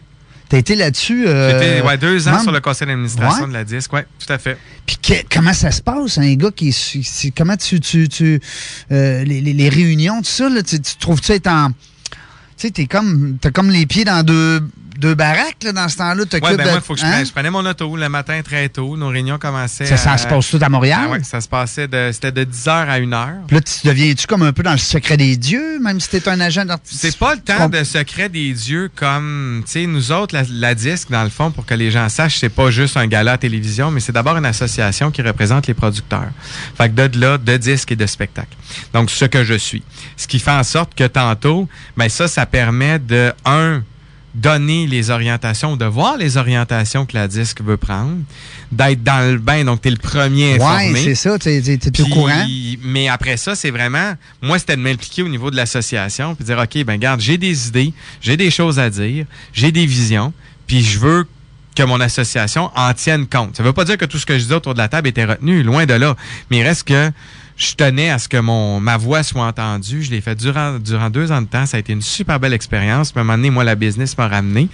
Tu as été là-dessus. euh, J'étais ouais, deux ans membre- sur le conseil d'administration Ouais. de la disque. Oui, tout à fait. Puis que- comment ça se passe, un gars qui est. comment tu. tu, tu euh, les, les- les réunions, tout ça, là, tu, tu trouves-tu être en. Tu sais, t'es comme. T'as comme les pieds dans deux, deux baraques là, dans ce temps-là. Ouais, ben moi, il faut que je, hein? prenne, je prenais mon auto le matin très tôt. Nos réunions commençaient. Ça, ça à- se passe tout à Montréal? Ah ouais, ça se passait de. C'était de 10h à 1h. Puis là, tu deviens-tu comme un peu dans le secret des dieux, même si t'es un agent d'artiste? C'est pas le temps de secret des dieux comme, tu sais, nous autres, la, la disque, dans le fond, pour que les gens sachent, c'est pas juste un gala à télévision, mais c'est d'abord une association qui représente les producteurs. Fait que de là, de disques et de spectacles. Donc, ce que je suis. Ce qui fait en sorte que tantôt, ben ça, ça permet de, un, donner les orientations, de voir les orientations que la disque veut prendre, d'être dans le bain, donc tu es le premier informé. Ouais, c'est ça, t'es- t'es au courant. Mais après ça, c'est vraiment, moi, c'était de m'impliquer au niveau de l'association, puis dire, OK, ben garde, j'ai des idées, j'ai des choses à dire, j'ai des visions, puis je veux que mon association en tienne compte. Ça veut pas dire que tout ce que je disais autour de la table était retenu, loin de là. Mais il reste que je tenais à ce que mon ma voix soit entendue. Je l'ai fait durant, durant deux ans de temps. Ça a été une super belle expérience. À un moment donné, moi, la business m'a ramené.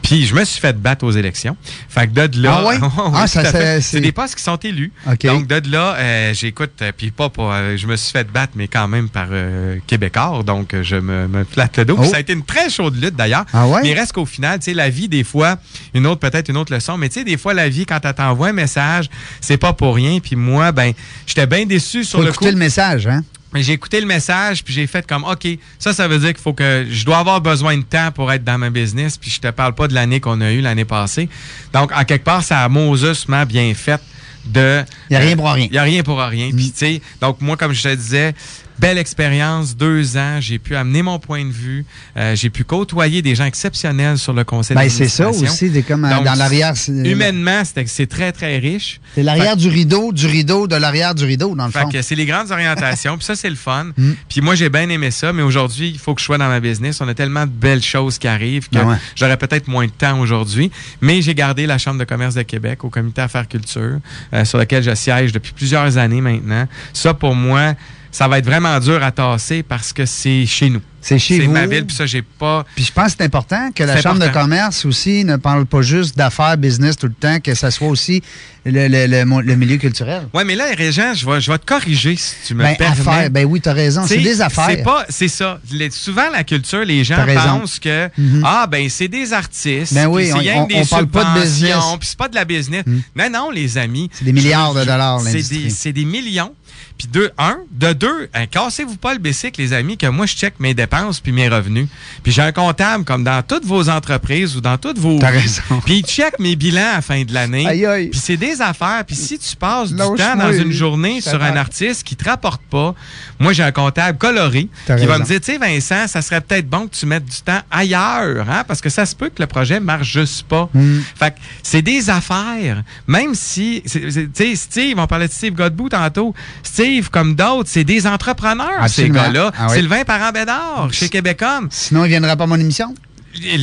Puis je me suis fait battre aux élections. Fait que de là... Ah ouais? Oui, Ah, ça, c'est- des postes qui sont élus. OK. Donc, de là, euh, j'écoute, euh, puis pas pour, euh, je me suis fait battre, mais quand même par euh, Québécois, donc je me, me flatte le dos. Puis Oh. Ça a été une très chaude lutte d'ailleurs. Ah ouais? Mais il reste qu'au final, tu sais, la vie, des fois, une autre, peut-être une autre leçon, mais tu sais, des fois, la vie, quand elle t'envoie un message, c'est pas pour rien. Puis moi, ben, j'étais bien déçu sur Faut le écouter le message, hein? Mais j'ai écouté le message, puis j'ai fait comme, OK, ça, ça veut dire qu'il faut que je dois avoir besoin de temps pour être dans ma business, puis je te parle pas de l'année qu'on a eue l'année passée. Donc, en quelque part, ça a maususement bien fait de... Y a rien pour rien. Il n'y a rien pour rien. Puis, tu sais, donc moi, comme je te disais, belle expérience, deux ans, j'ai pu amener mon point de vue, euh, j'ai pu côtoyer des gens exceptionnels sur le conseil Ben, c'est ça aussi, comme euh, Donc, dans l'arrière. Humainement, c'est très, très riche. C'est l'arrière du rideau, du rideau, de l'arrière du rideau, dans le Fait fond. c'est les grandes orientations, puis ça, c'est le fun. Mm. Puis moi, j'ai bien aimé ça, mais aujourd'hui, il faut que je sois dans ma business. On a tellement de belles choses qui arrivent que ouais. j'aurais peut-être moins de temps aujourd'hui. Mais j'ai gardé la Chambre de commerce de Québec au comité Affaires Culture, euh, sur lequel je siège depuis plusieurs années maintenant. Ça, pour moi, ça va être vraiment dur à tasser parce que c'est chez nous. C'est chez C'est vous. ma ville, puis ça, j'ai pas... Puis je pense que c'est important que la C'est Chambre de commerce aussi ne parle pas juste d'affaires, business tout le temps, que ça soit aussi le, le- le milieu culturel. Ouais, mais là, Régent, je vais, je vais te corriger si tu me Ben, permets. affaires, ben oui, t'as raison. C'est des affaires. C'est pas, c'est ça. Les- souvent la culture, les gens pensent que Mhm. ah ben c'est des artistes. Ben oui, on- c'est des on parle pas de business. Puis c'est pas de la business. Non non les amis. C'est des milliards de dollars, C'est des, c'est des millions. Puis de un, de deux, hein, cassez-vous pas le bicycle, les amis, que moi je check mes dépenses puis mes revenus. Puis j'ai un comptable comme dans toutes vos entreprises ou dans toutes vos. T'as raison. Puis il check mes bilans à la fin de l'année. Aïe, aïe. Puis c'est des affaires. Puis si tu passes du temps dans une journée sur un artiste qui te rapporte pas, moi j'ai un comptable coloré qui va me dire, tu sais Vincent, ça serait peut-être bon que tu mettes du temps ailleurs, hein, parce que ça se peut que le projet marche juste pas. Mm. Fait que c'est des affaires. Même si, tu sais, Steve, on parlait de Steve Godbout tantôt. Steve, comme d'autres, c'est des entrepreneurs, ces gars-là. Ah oui. Sylvain Parent-Bédard, chez Québecom. Sinon, il viendra pas à mon émission. J'ai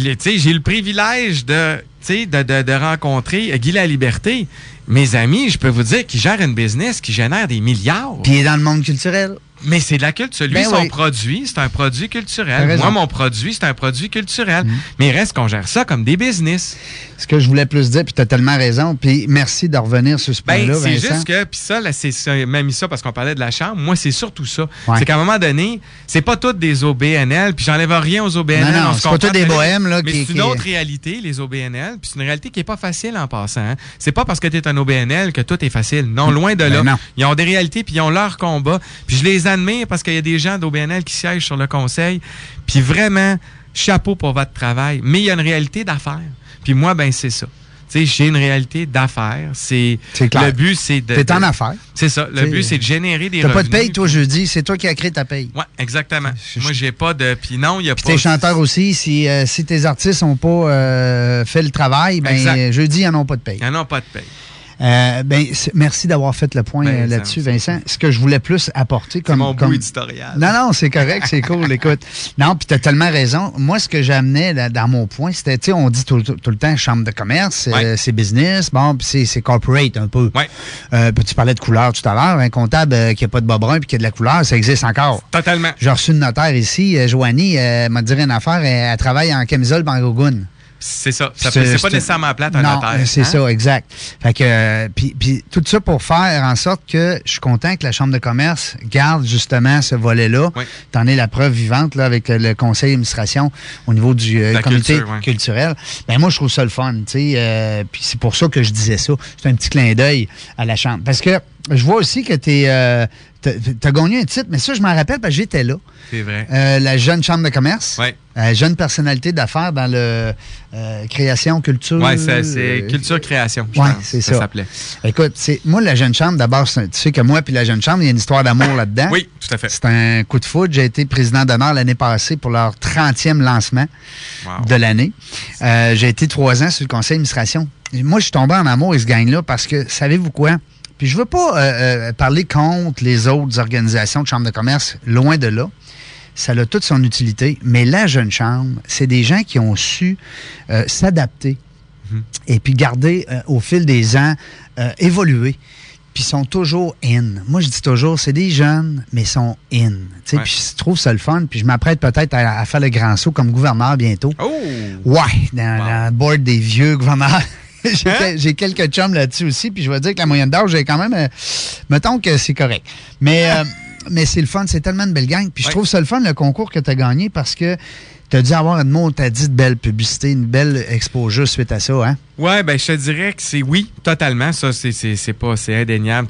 le privilège de, tu sais, de, de, de rencontrer Guy La Liberté. Mes amis, je peux vous dire qu'ils gèrent une business qui génère des milliards. Puis il est dans le monde culturel. Mais c'est de la culture. Lui, Ben son oui. produit, c'est un produit culturel. Moi, mon produit, c'est un produit culturel. Mm. Mais il reste qu'on gère ça comme des business. Ce que je voulais plus dire, puis tu as tellement raison. Puis merci de revenir sur ce Ben, point-là, c'est juste que, puis ça, là, c'est même ça parce qu'on parlait de la chambre. Moi, c'est surtout ça. Ouais. C'est qu'à un moment donné, c'est pas toutes des OBNL, puis j'enlève rien aux OBNL. Non, non, c'est pas tous des bohèmes, là, Mais c'est une qui- autre réalité, les OBNL, puis c'est une réalité qui est pas facile en passant. hein. C'est pas parce que tu es un OBNL que tout est facile. Non, loin de là. Ben non. Ils ont des réalités, puis ils ont leur combat. Puis je les admire parce qu'il y a des gens d'OBNL qui siègent sur le conseil. Puis vraiment, chapeau pour votre travail. Mais il y a une réalité d'affaires. Puis moi, ben c'est ça. Tu sais, j'ai une réalité d'affaires. C'est le but, c'est de. T'es en affaires. C'est ça. Le but, c'est de générer des T'as revenus. pas de paye, toi, jeudi. C'est toi qui as créé ta paye. Ouais, exactement. Je- Moi, j'ai pas de. Puis non, il y a pas. tes chanteurs aussi, si, euh, si tes artistes n'ont pas euh, fait le travail, ben Exact. jeudi, ils n'en ont pas de paye. Il y en a pas de paye. Euh, ben, merci d'avoir fait le point Ben, euh, là-dessus, Vincent. Ce que je voulais plus apporter C'est comme. mon comme- bout éditorial. Non, non, c'est correct, c'est cool, écoute. Non, puis tu as tellement raison. Moi, ce que j'amenais dans mon point, c'était, tu sais, on dit tout, tout- tout le temps chambre de commerce, euh, c'est business, bon, puis c'est- corporate un peu. Ouais. Euh, tu parlais de couleur tout à l'heure. Un comptable euh, qui n'a pas de bas brun puis qui a de la couleur, ça existe encore. Totalement. J'ai reçu une notaire ici, Joanie, m'a dit une affaire, elle, elle travaille en camisole Bangogun. C'est ça. ça c'est pas nécessairement plate un non, c'est hein? ça, exact. Fait que, euh, puis, puis, tout ça pour faire en sorte que je suis content que la Chambre de commerce garde justement ce volet-là. Oui. T'en es la preuve vivante là, avec le conseil d'administration au niveau du euh, comité culturel. Ben moi, je trouve ça le fun. Euh, puis c'est pour ça que je disais ça. C'est un petit clin d'œil à la Chambre. Parce que je vois aussi que tu es tu as gagné un titre, mais ça, je m'en rappelle parce que j'étais là. C'est vrai. Euh, la jeune chambre de commerce. Oui. Euh, jeune personnalité d'affaires dans le euh, création, culture. Oui, c'est culture création. Oui, c'est ça. Ça s'appelait. Écoute, moi la jeune chambre. D'abord, tu sais que moi puis la jeune chambre, il y a une histoire d'amour là-dedans. Oui, tout à fait. C'est un coup de foot. J'ai été président d'honneur l'année passée pour leur 30e lancement de l'année. J'ai été trois ans sur le conseil d'administration. Moi, je suis tombé en amour et ce gagne-là parce que savez-vous quoi? Puis je veux pas euh, euh, parler contre les autres organisations de chambre de commerce, loin de là. Ça a toute son utilité. Mais la jeune chambre, c'est des gens qui ont su euh, s'adapter mhm. et puis garder au fil des ans, évoluer puis sont toujours in. Moi, je dis toujours, c'est des jeunes, mais ils sont in. Puis je trouve ça le fun. Puis je m'apprête peut-être à, faire le grand saut comme gouverneur bientôt. Oh! Ouais, dans le board des vieux gouverneurs. Hein? J'ai quelques chums là-dessus aussi, puis je vais dire que la moyenne d'âge, j'ai quand même. Euh, mettons que c'est correct. Mais, euh, mais c'est le fun, c'est tellement une belle gang. Puis je trouve ça le fun, le concours que tu as gagné, parce que tu as dû avoir une dit de belle publicité, une belle exposure suite à ça, hein? Ouais, ben je te dirais que c'est oui, totalement. Ça, c'est pas, c'est indéniable.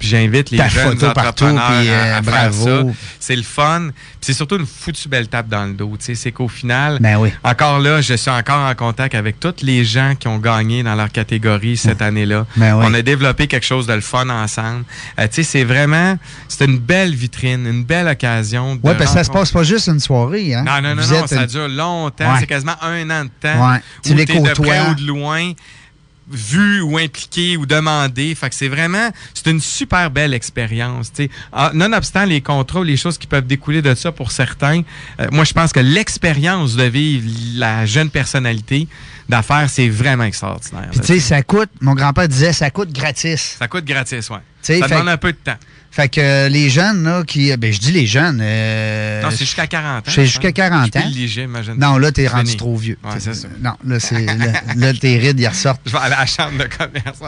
J'invite les jeunes entrepreneurs à, euh, faire ça. C'est le fun. C'est surtout une foutue belle tape dans le dos. C'est qu'au final, ben oui. encore là, je suis encore en contact avec tous les gens qui ont gagné dans leur catégorie cette année-là. Ben On a développé quelque chose de le fun ensemble. Euh, c'est vraiment, c'est une belle vitrine, une belle occasion. Oui, parce que ça se passe pas juste une soirée. Hein? Non, non, non, non ça dure longtemps. C'est quasiment un an de temps. Ouais. Tu les côtoies de loin vu ou impliqué ou demandé. Fait que c'est vraiment, c'est une super belle expérience. Ah, nonobstant les contrats, les choses qui peuvent découler de ça pour certains, euh, moi je pense que l'expérience de vivre la jeune personnalité d'affaires, c'est vraiment extraordinaire. tu sais, ça coûte, mon grand-père disait, ça coûte gratis. Ça coûte gratis, oui. Ça demande un peu de temps. Fait que euh, les jeunes, là, qui. Ben, je dis les jeunes. Euh, non, c'est jusqu'à 40 ans. C'est jusqu'à 40 ans. Non, là, t'es rendu trop vieux. Ouais, c'est ça. Non, là, c'est. là, tes rides, ils ressortent. Je vais aller à la chambre de commerce.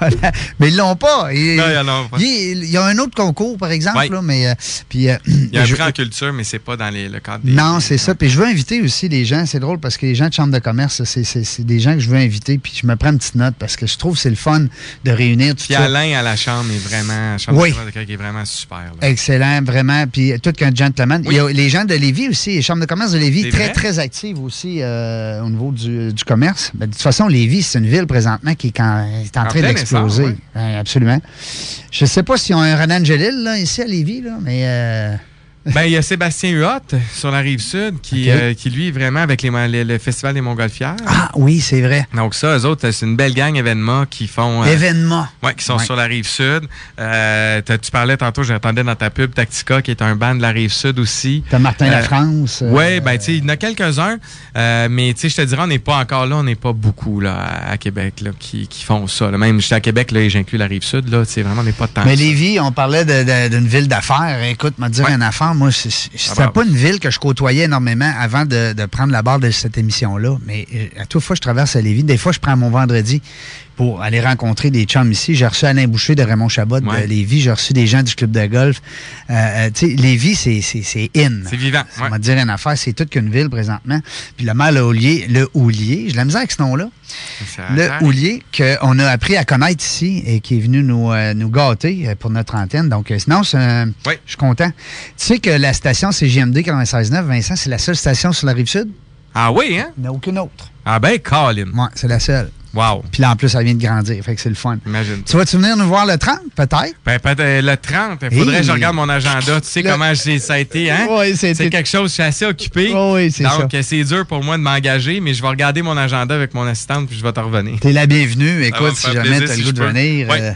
Mais ils l'ont pas. non, ils l'ont pas. Il, y a un autre concours, par exemple, là, mais. Euh, puis, il y a un prix en culture, mais c'est pas dans les, le cadre des. Non, c'est ça. Puis je veux inviter aussi les gens. C'est drôle parce que les gens de chambre de commerce, c'est des gens que je veux inviter. Puis je me prends une petite note parce que je trouve que c'est le fun de réunir tout puis ça. Alain à la chambre est vraiment. Chambre oui. De qui est vraiment super. Excellent, vraiment. Puis tout qu'un gentleman. Il y a les gens de Lévis aussi, les chambres de commerce de Lévis, très, très actives aussi euh, au niveau du, commerce. Ben, de toute façon, Lévis, c'est une ville présentement qui est, en, train d'exploser. absolument. Je ne sais pas s'ils ont un Renan là, ici à Lévis, là, mais... Euh, ben, il y a Sébastien Huot sur la rive sud qui, euh, qui lui, vraiment, avec les, le Festival des Montgolfières. Ah oui, c'est vrai. Donc, ça, eux autres, c'est une belle gang événements qui font. Euh, événements. Oui, qui sont sur la rive sud. Euh, tu parlais tantôt, j'entendais dans ta pub Tactica, qui est un band de la rive sud aussi. T'as Martin La France. oui, ben, tu sais, il y en a quelques-uns. mais, tu sais, je te dirais, on n'est pas encore là, on n'est pas beaucoup, là, à Québec, là, qui, qui font ça. Même, j'étais à Québec, là, et j'inclus la rive sud, là, vraiment, on n'est pas temps. Mais Lévis, on parlait d'une ville d'affaires. Écoute, m'a dit une affaire moi, c'était ah, pas une ville que je côtoyais énormément avant de, prendre la barre de cette émission-là. Mais euh, à toute fois, je traverse à Lévis. Des fois, je prends mon vendredi pour aller rencontrer des chums ici. J'ai reçu Alain Boucher de Raymond Chabot de Lévis. J'ai reçu des gens du club de golf. Euh, euh tu sais, Lévis, c'est in. C'est vivant. On va dire une affaire. C'est toute qu'une ville présentement. Puis le maire Le Houlier, le Houlier, j'ai la misère avec ce nom-là. Le Houlier, qu'on a appris à connaître ici et qui est venu nous, euh, nous gâter pour notre antenne. Donc, sinon, je suis content. Tu sais que la station CGMD 96.9, Vincent, c'est la seule station sur la rive sud? Ah oui, hein? Il n'y a aucune autre. Ah ben, Colin. Oui, c'est la seule. Wow. Puis là, en plus, ça vient de grandir. Fait que c'est le fun. Imagine. Tu vas-tu venir nous voir le 30, peut-être? Ben, peut-être euh, le 30. Il faudrait que je regarde mon agenda. Tu sais comment ça a été, hein? Oui, c'est quelque chose, je suis assez occupé. oui, c'est ça. Donc, c'est dur pour moi de m'engager, mais je vais regarder mon agenda avec mon assistante, puis je vais te revenir. T'es la bienvenue. Écoute, si jamais tu as le goût de venir. Euh,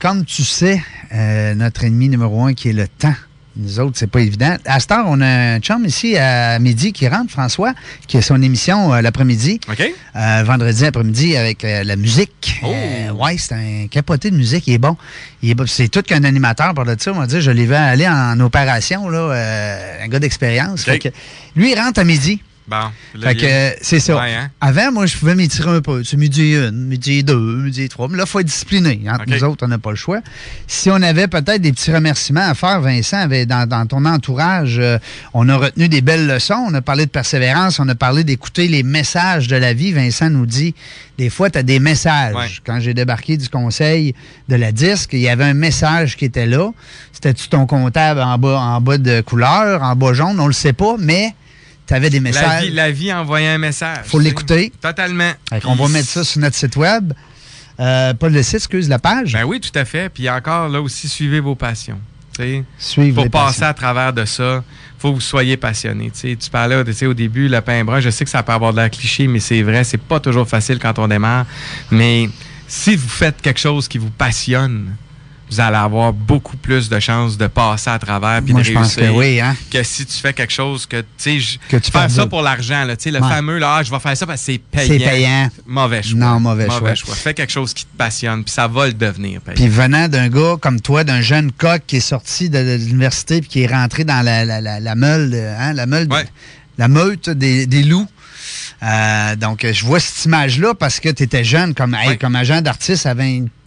comme tu sais, euh, notre ennemi numéro un qui est le temps nous autres, c'est pas évident. À cette heure, on a un chum ici à midi qui rentre, François, qui a son émission euh, l'après-midi. OK. Euh, vendredi après-midi avec euh, la musique. Oh. ouais, c'est un capoté de musique. Il est bon. c'est tout qu'un animateur, par de ça. On va dire, je l'ai vu aller en opération, là, un gars d'expérience. Lui, il rentre à midi. Bon. Fait que c'est ça. Ouais, hein? Avant, moi, je pouvais m'étirer un peu. Tu midi une, midi deux, midi trois. Mais là, il faut être discipliné. Entre nous autres, on n'a pas le choix. Si on avait peut-être des petits remerciements à faire, Vincent, avait, dans, dans ton entourage, euh, on a retenu des belles leçons. On a parlé de persévérance. On a parlé d'écouter les messages de la vie. Vincent nous dit, des fois, tu as des messages. Ouais. Quand j'ai débarqué du conseil de la disque, il y avait un message qui était là. C'était-tu ton comptable en bas, en bas de couleur, en bas jaune? On le sait pas, mais tu avais des La messages. vie, la vie envoyait un message. Faut l'écouter. Totalement. Qu'on va mettre ça sur notre site web. Euh, pas le site, excuse, la page? Ben oui, tout à fait. Puis encore, là aussi, suivez vos passions. Pour les passer passions. à travers de ça, faut que vous soyez passionné. Tu parlais au début, le pain brun, je sais que ça peut avoir de l'air cliché, mais c'est vrai, c'est pas toujours facile quand on démarre. Mais si vous faites quelque chose qui vous passionne, vous allez avoir beaucoup plus de chances de passer à travers puis de je pense réussir que oui, hein. que si tu fais quelque chose que Que tu fais ça pour l'argent le Ouais. fameux là ah, je vais faire ça parce que c'est payant. C'est payant. Mauvais choix. Non, mauvais choix. Fais quelque chose qui te passionne puis ça va le devenir payant. Puis venant d'un gars comme toi, d'un jeune coq qui est sorti de l'université puis qui est rentré dans la, la, la, la meule, hein, la meule, Ouais. la meute des, des loups. Euh, donc, je vois cette image-là parce que tu étais jeune comme, hey, comme agent d'artiste à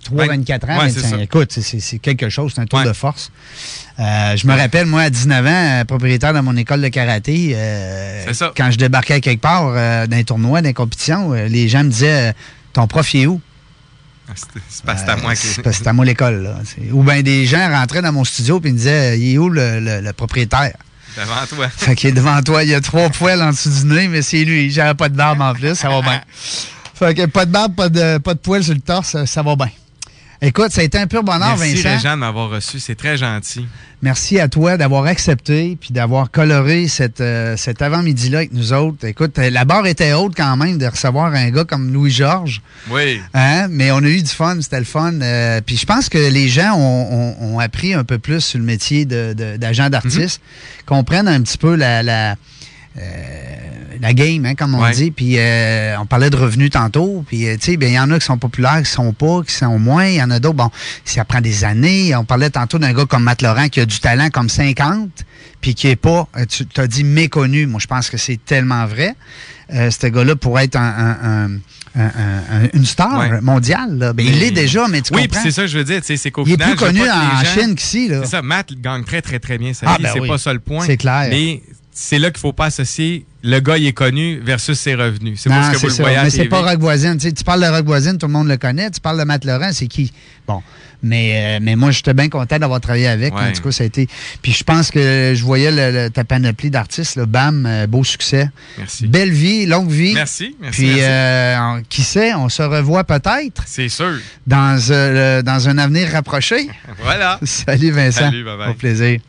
23, Ouais. 24 ans. Ouais, c'est 25. ça. Écoute, c'est- quelque chose, c'est un tour Ouais. de force. Euh, je me rappelle, moi, à 19 ans, euh, propriétaire de mon école de karaté, euh, quand je débarquais quelque part euh, dans les tournois, dans les compétitions, les gens me disaient Ton prof, il est où Ah, C'est c'est à moi c'est à moi l'école. Ou bien des gens rentraient dans mon studio et me disaient Il est où le, le- le propriétaire Devant toi. Fait qu'il est devant toi, il y a trois poils en dessous du nez, mais c'est lui. J'avais pas de barbe en plus, ça va bien. Fait que pas de barbe, pas de, pas de poils sur le torse, ça va bien. Écoute, ça a été un pur bonheur, Merci Vincent. Réjean de m'avoir reçu, c'est très gentil. Merci à toi d'avoir accepté puis d'avoir coloré cette, euh, cet avant-midi-là avec nous autres. Écoute, euh, la barre était haute quand même de recevoir un gars comme Louis-Georges. Oui. Hein? Mais on a eu du fun, c'était le fun. Euh, puis je pense que les gens ont, ont- ont appris un peu plus sur le métier de- de- d'agent d'artiste, comprennent un petit peu la, la, euh, la game, hein, comme on Ouais. dit. Puis euh, on parlait de revenus tantôt. Puis euh, tu sais, ben, il y en a qui sont populaires, qui sont pas, qui sont moins. Il y en a d'autres, bon, ça prend des années. On parlait tantôt d'un gars comme Matt Laurent qui a du talent comme 50, puis qui est pas, euh, tu as dit méconnu. Moi, je pense que c'est tellement vrai. Euh, ce gars-là pourrait être un- un- un- un- un- une star Ouais. mondiale. là. Ben, il l'est déjà, mais tu Oui, puis comprends? c'est ça que je veux dire, tu sais, c'est qu'au il est final. plus connu en gens- Chine qu'ici. C'est ça, Matt gagne très, très, très bien sa Ah, vie. ben c'est oui. pas ça le point. C'est clair. Mais c'est là qu'il faut pas associer le gars, il est connu versus ses revenus. C'est Non, pas ce que vous le voyez Mais c'est pas Rock Voisine. Tu, sais, tu parles de Rock Voisine, tout le monde le connaît. Tu parles de Matt Laurent, c'est qui? Bon. Mais, euh, mais moi, j'étais bien content d'avoir travaillé avec. Ouais. En tout cas, ça a été. Puis je pense que je voyais le- le- ta panoplie d'artistes. Bam, euh, beau succès. Merci. Belle vie, longue vie. Merci, merci. Puis, merci. euh, on- qui sait, on se revoit peut-être C'est sûr. dans, dans un avenir rapproché. Voilà. Salut Vincent. Salut, bye-bye. Au plaisir.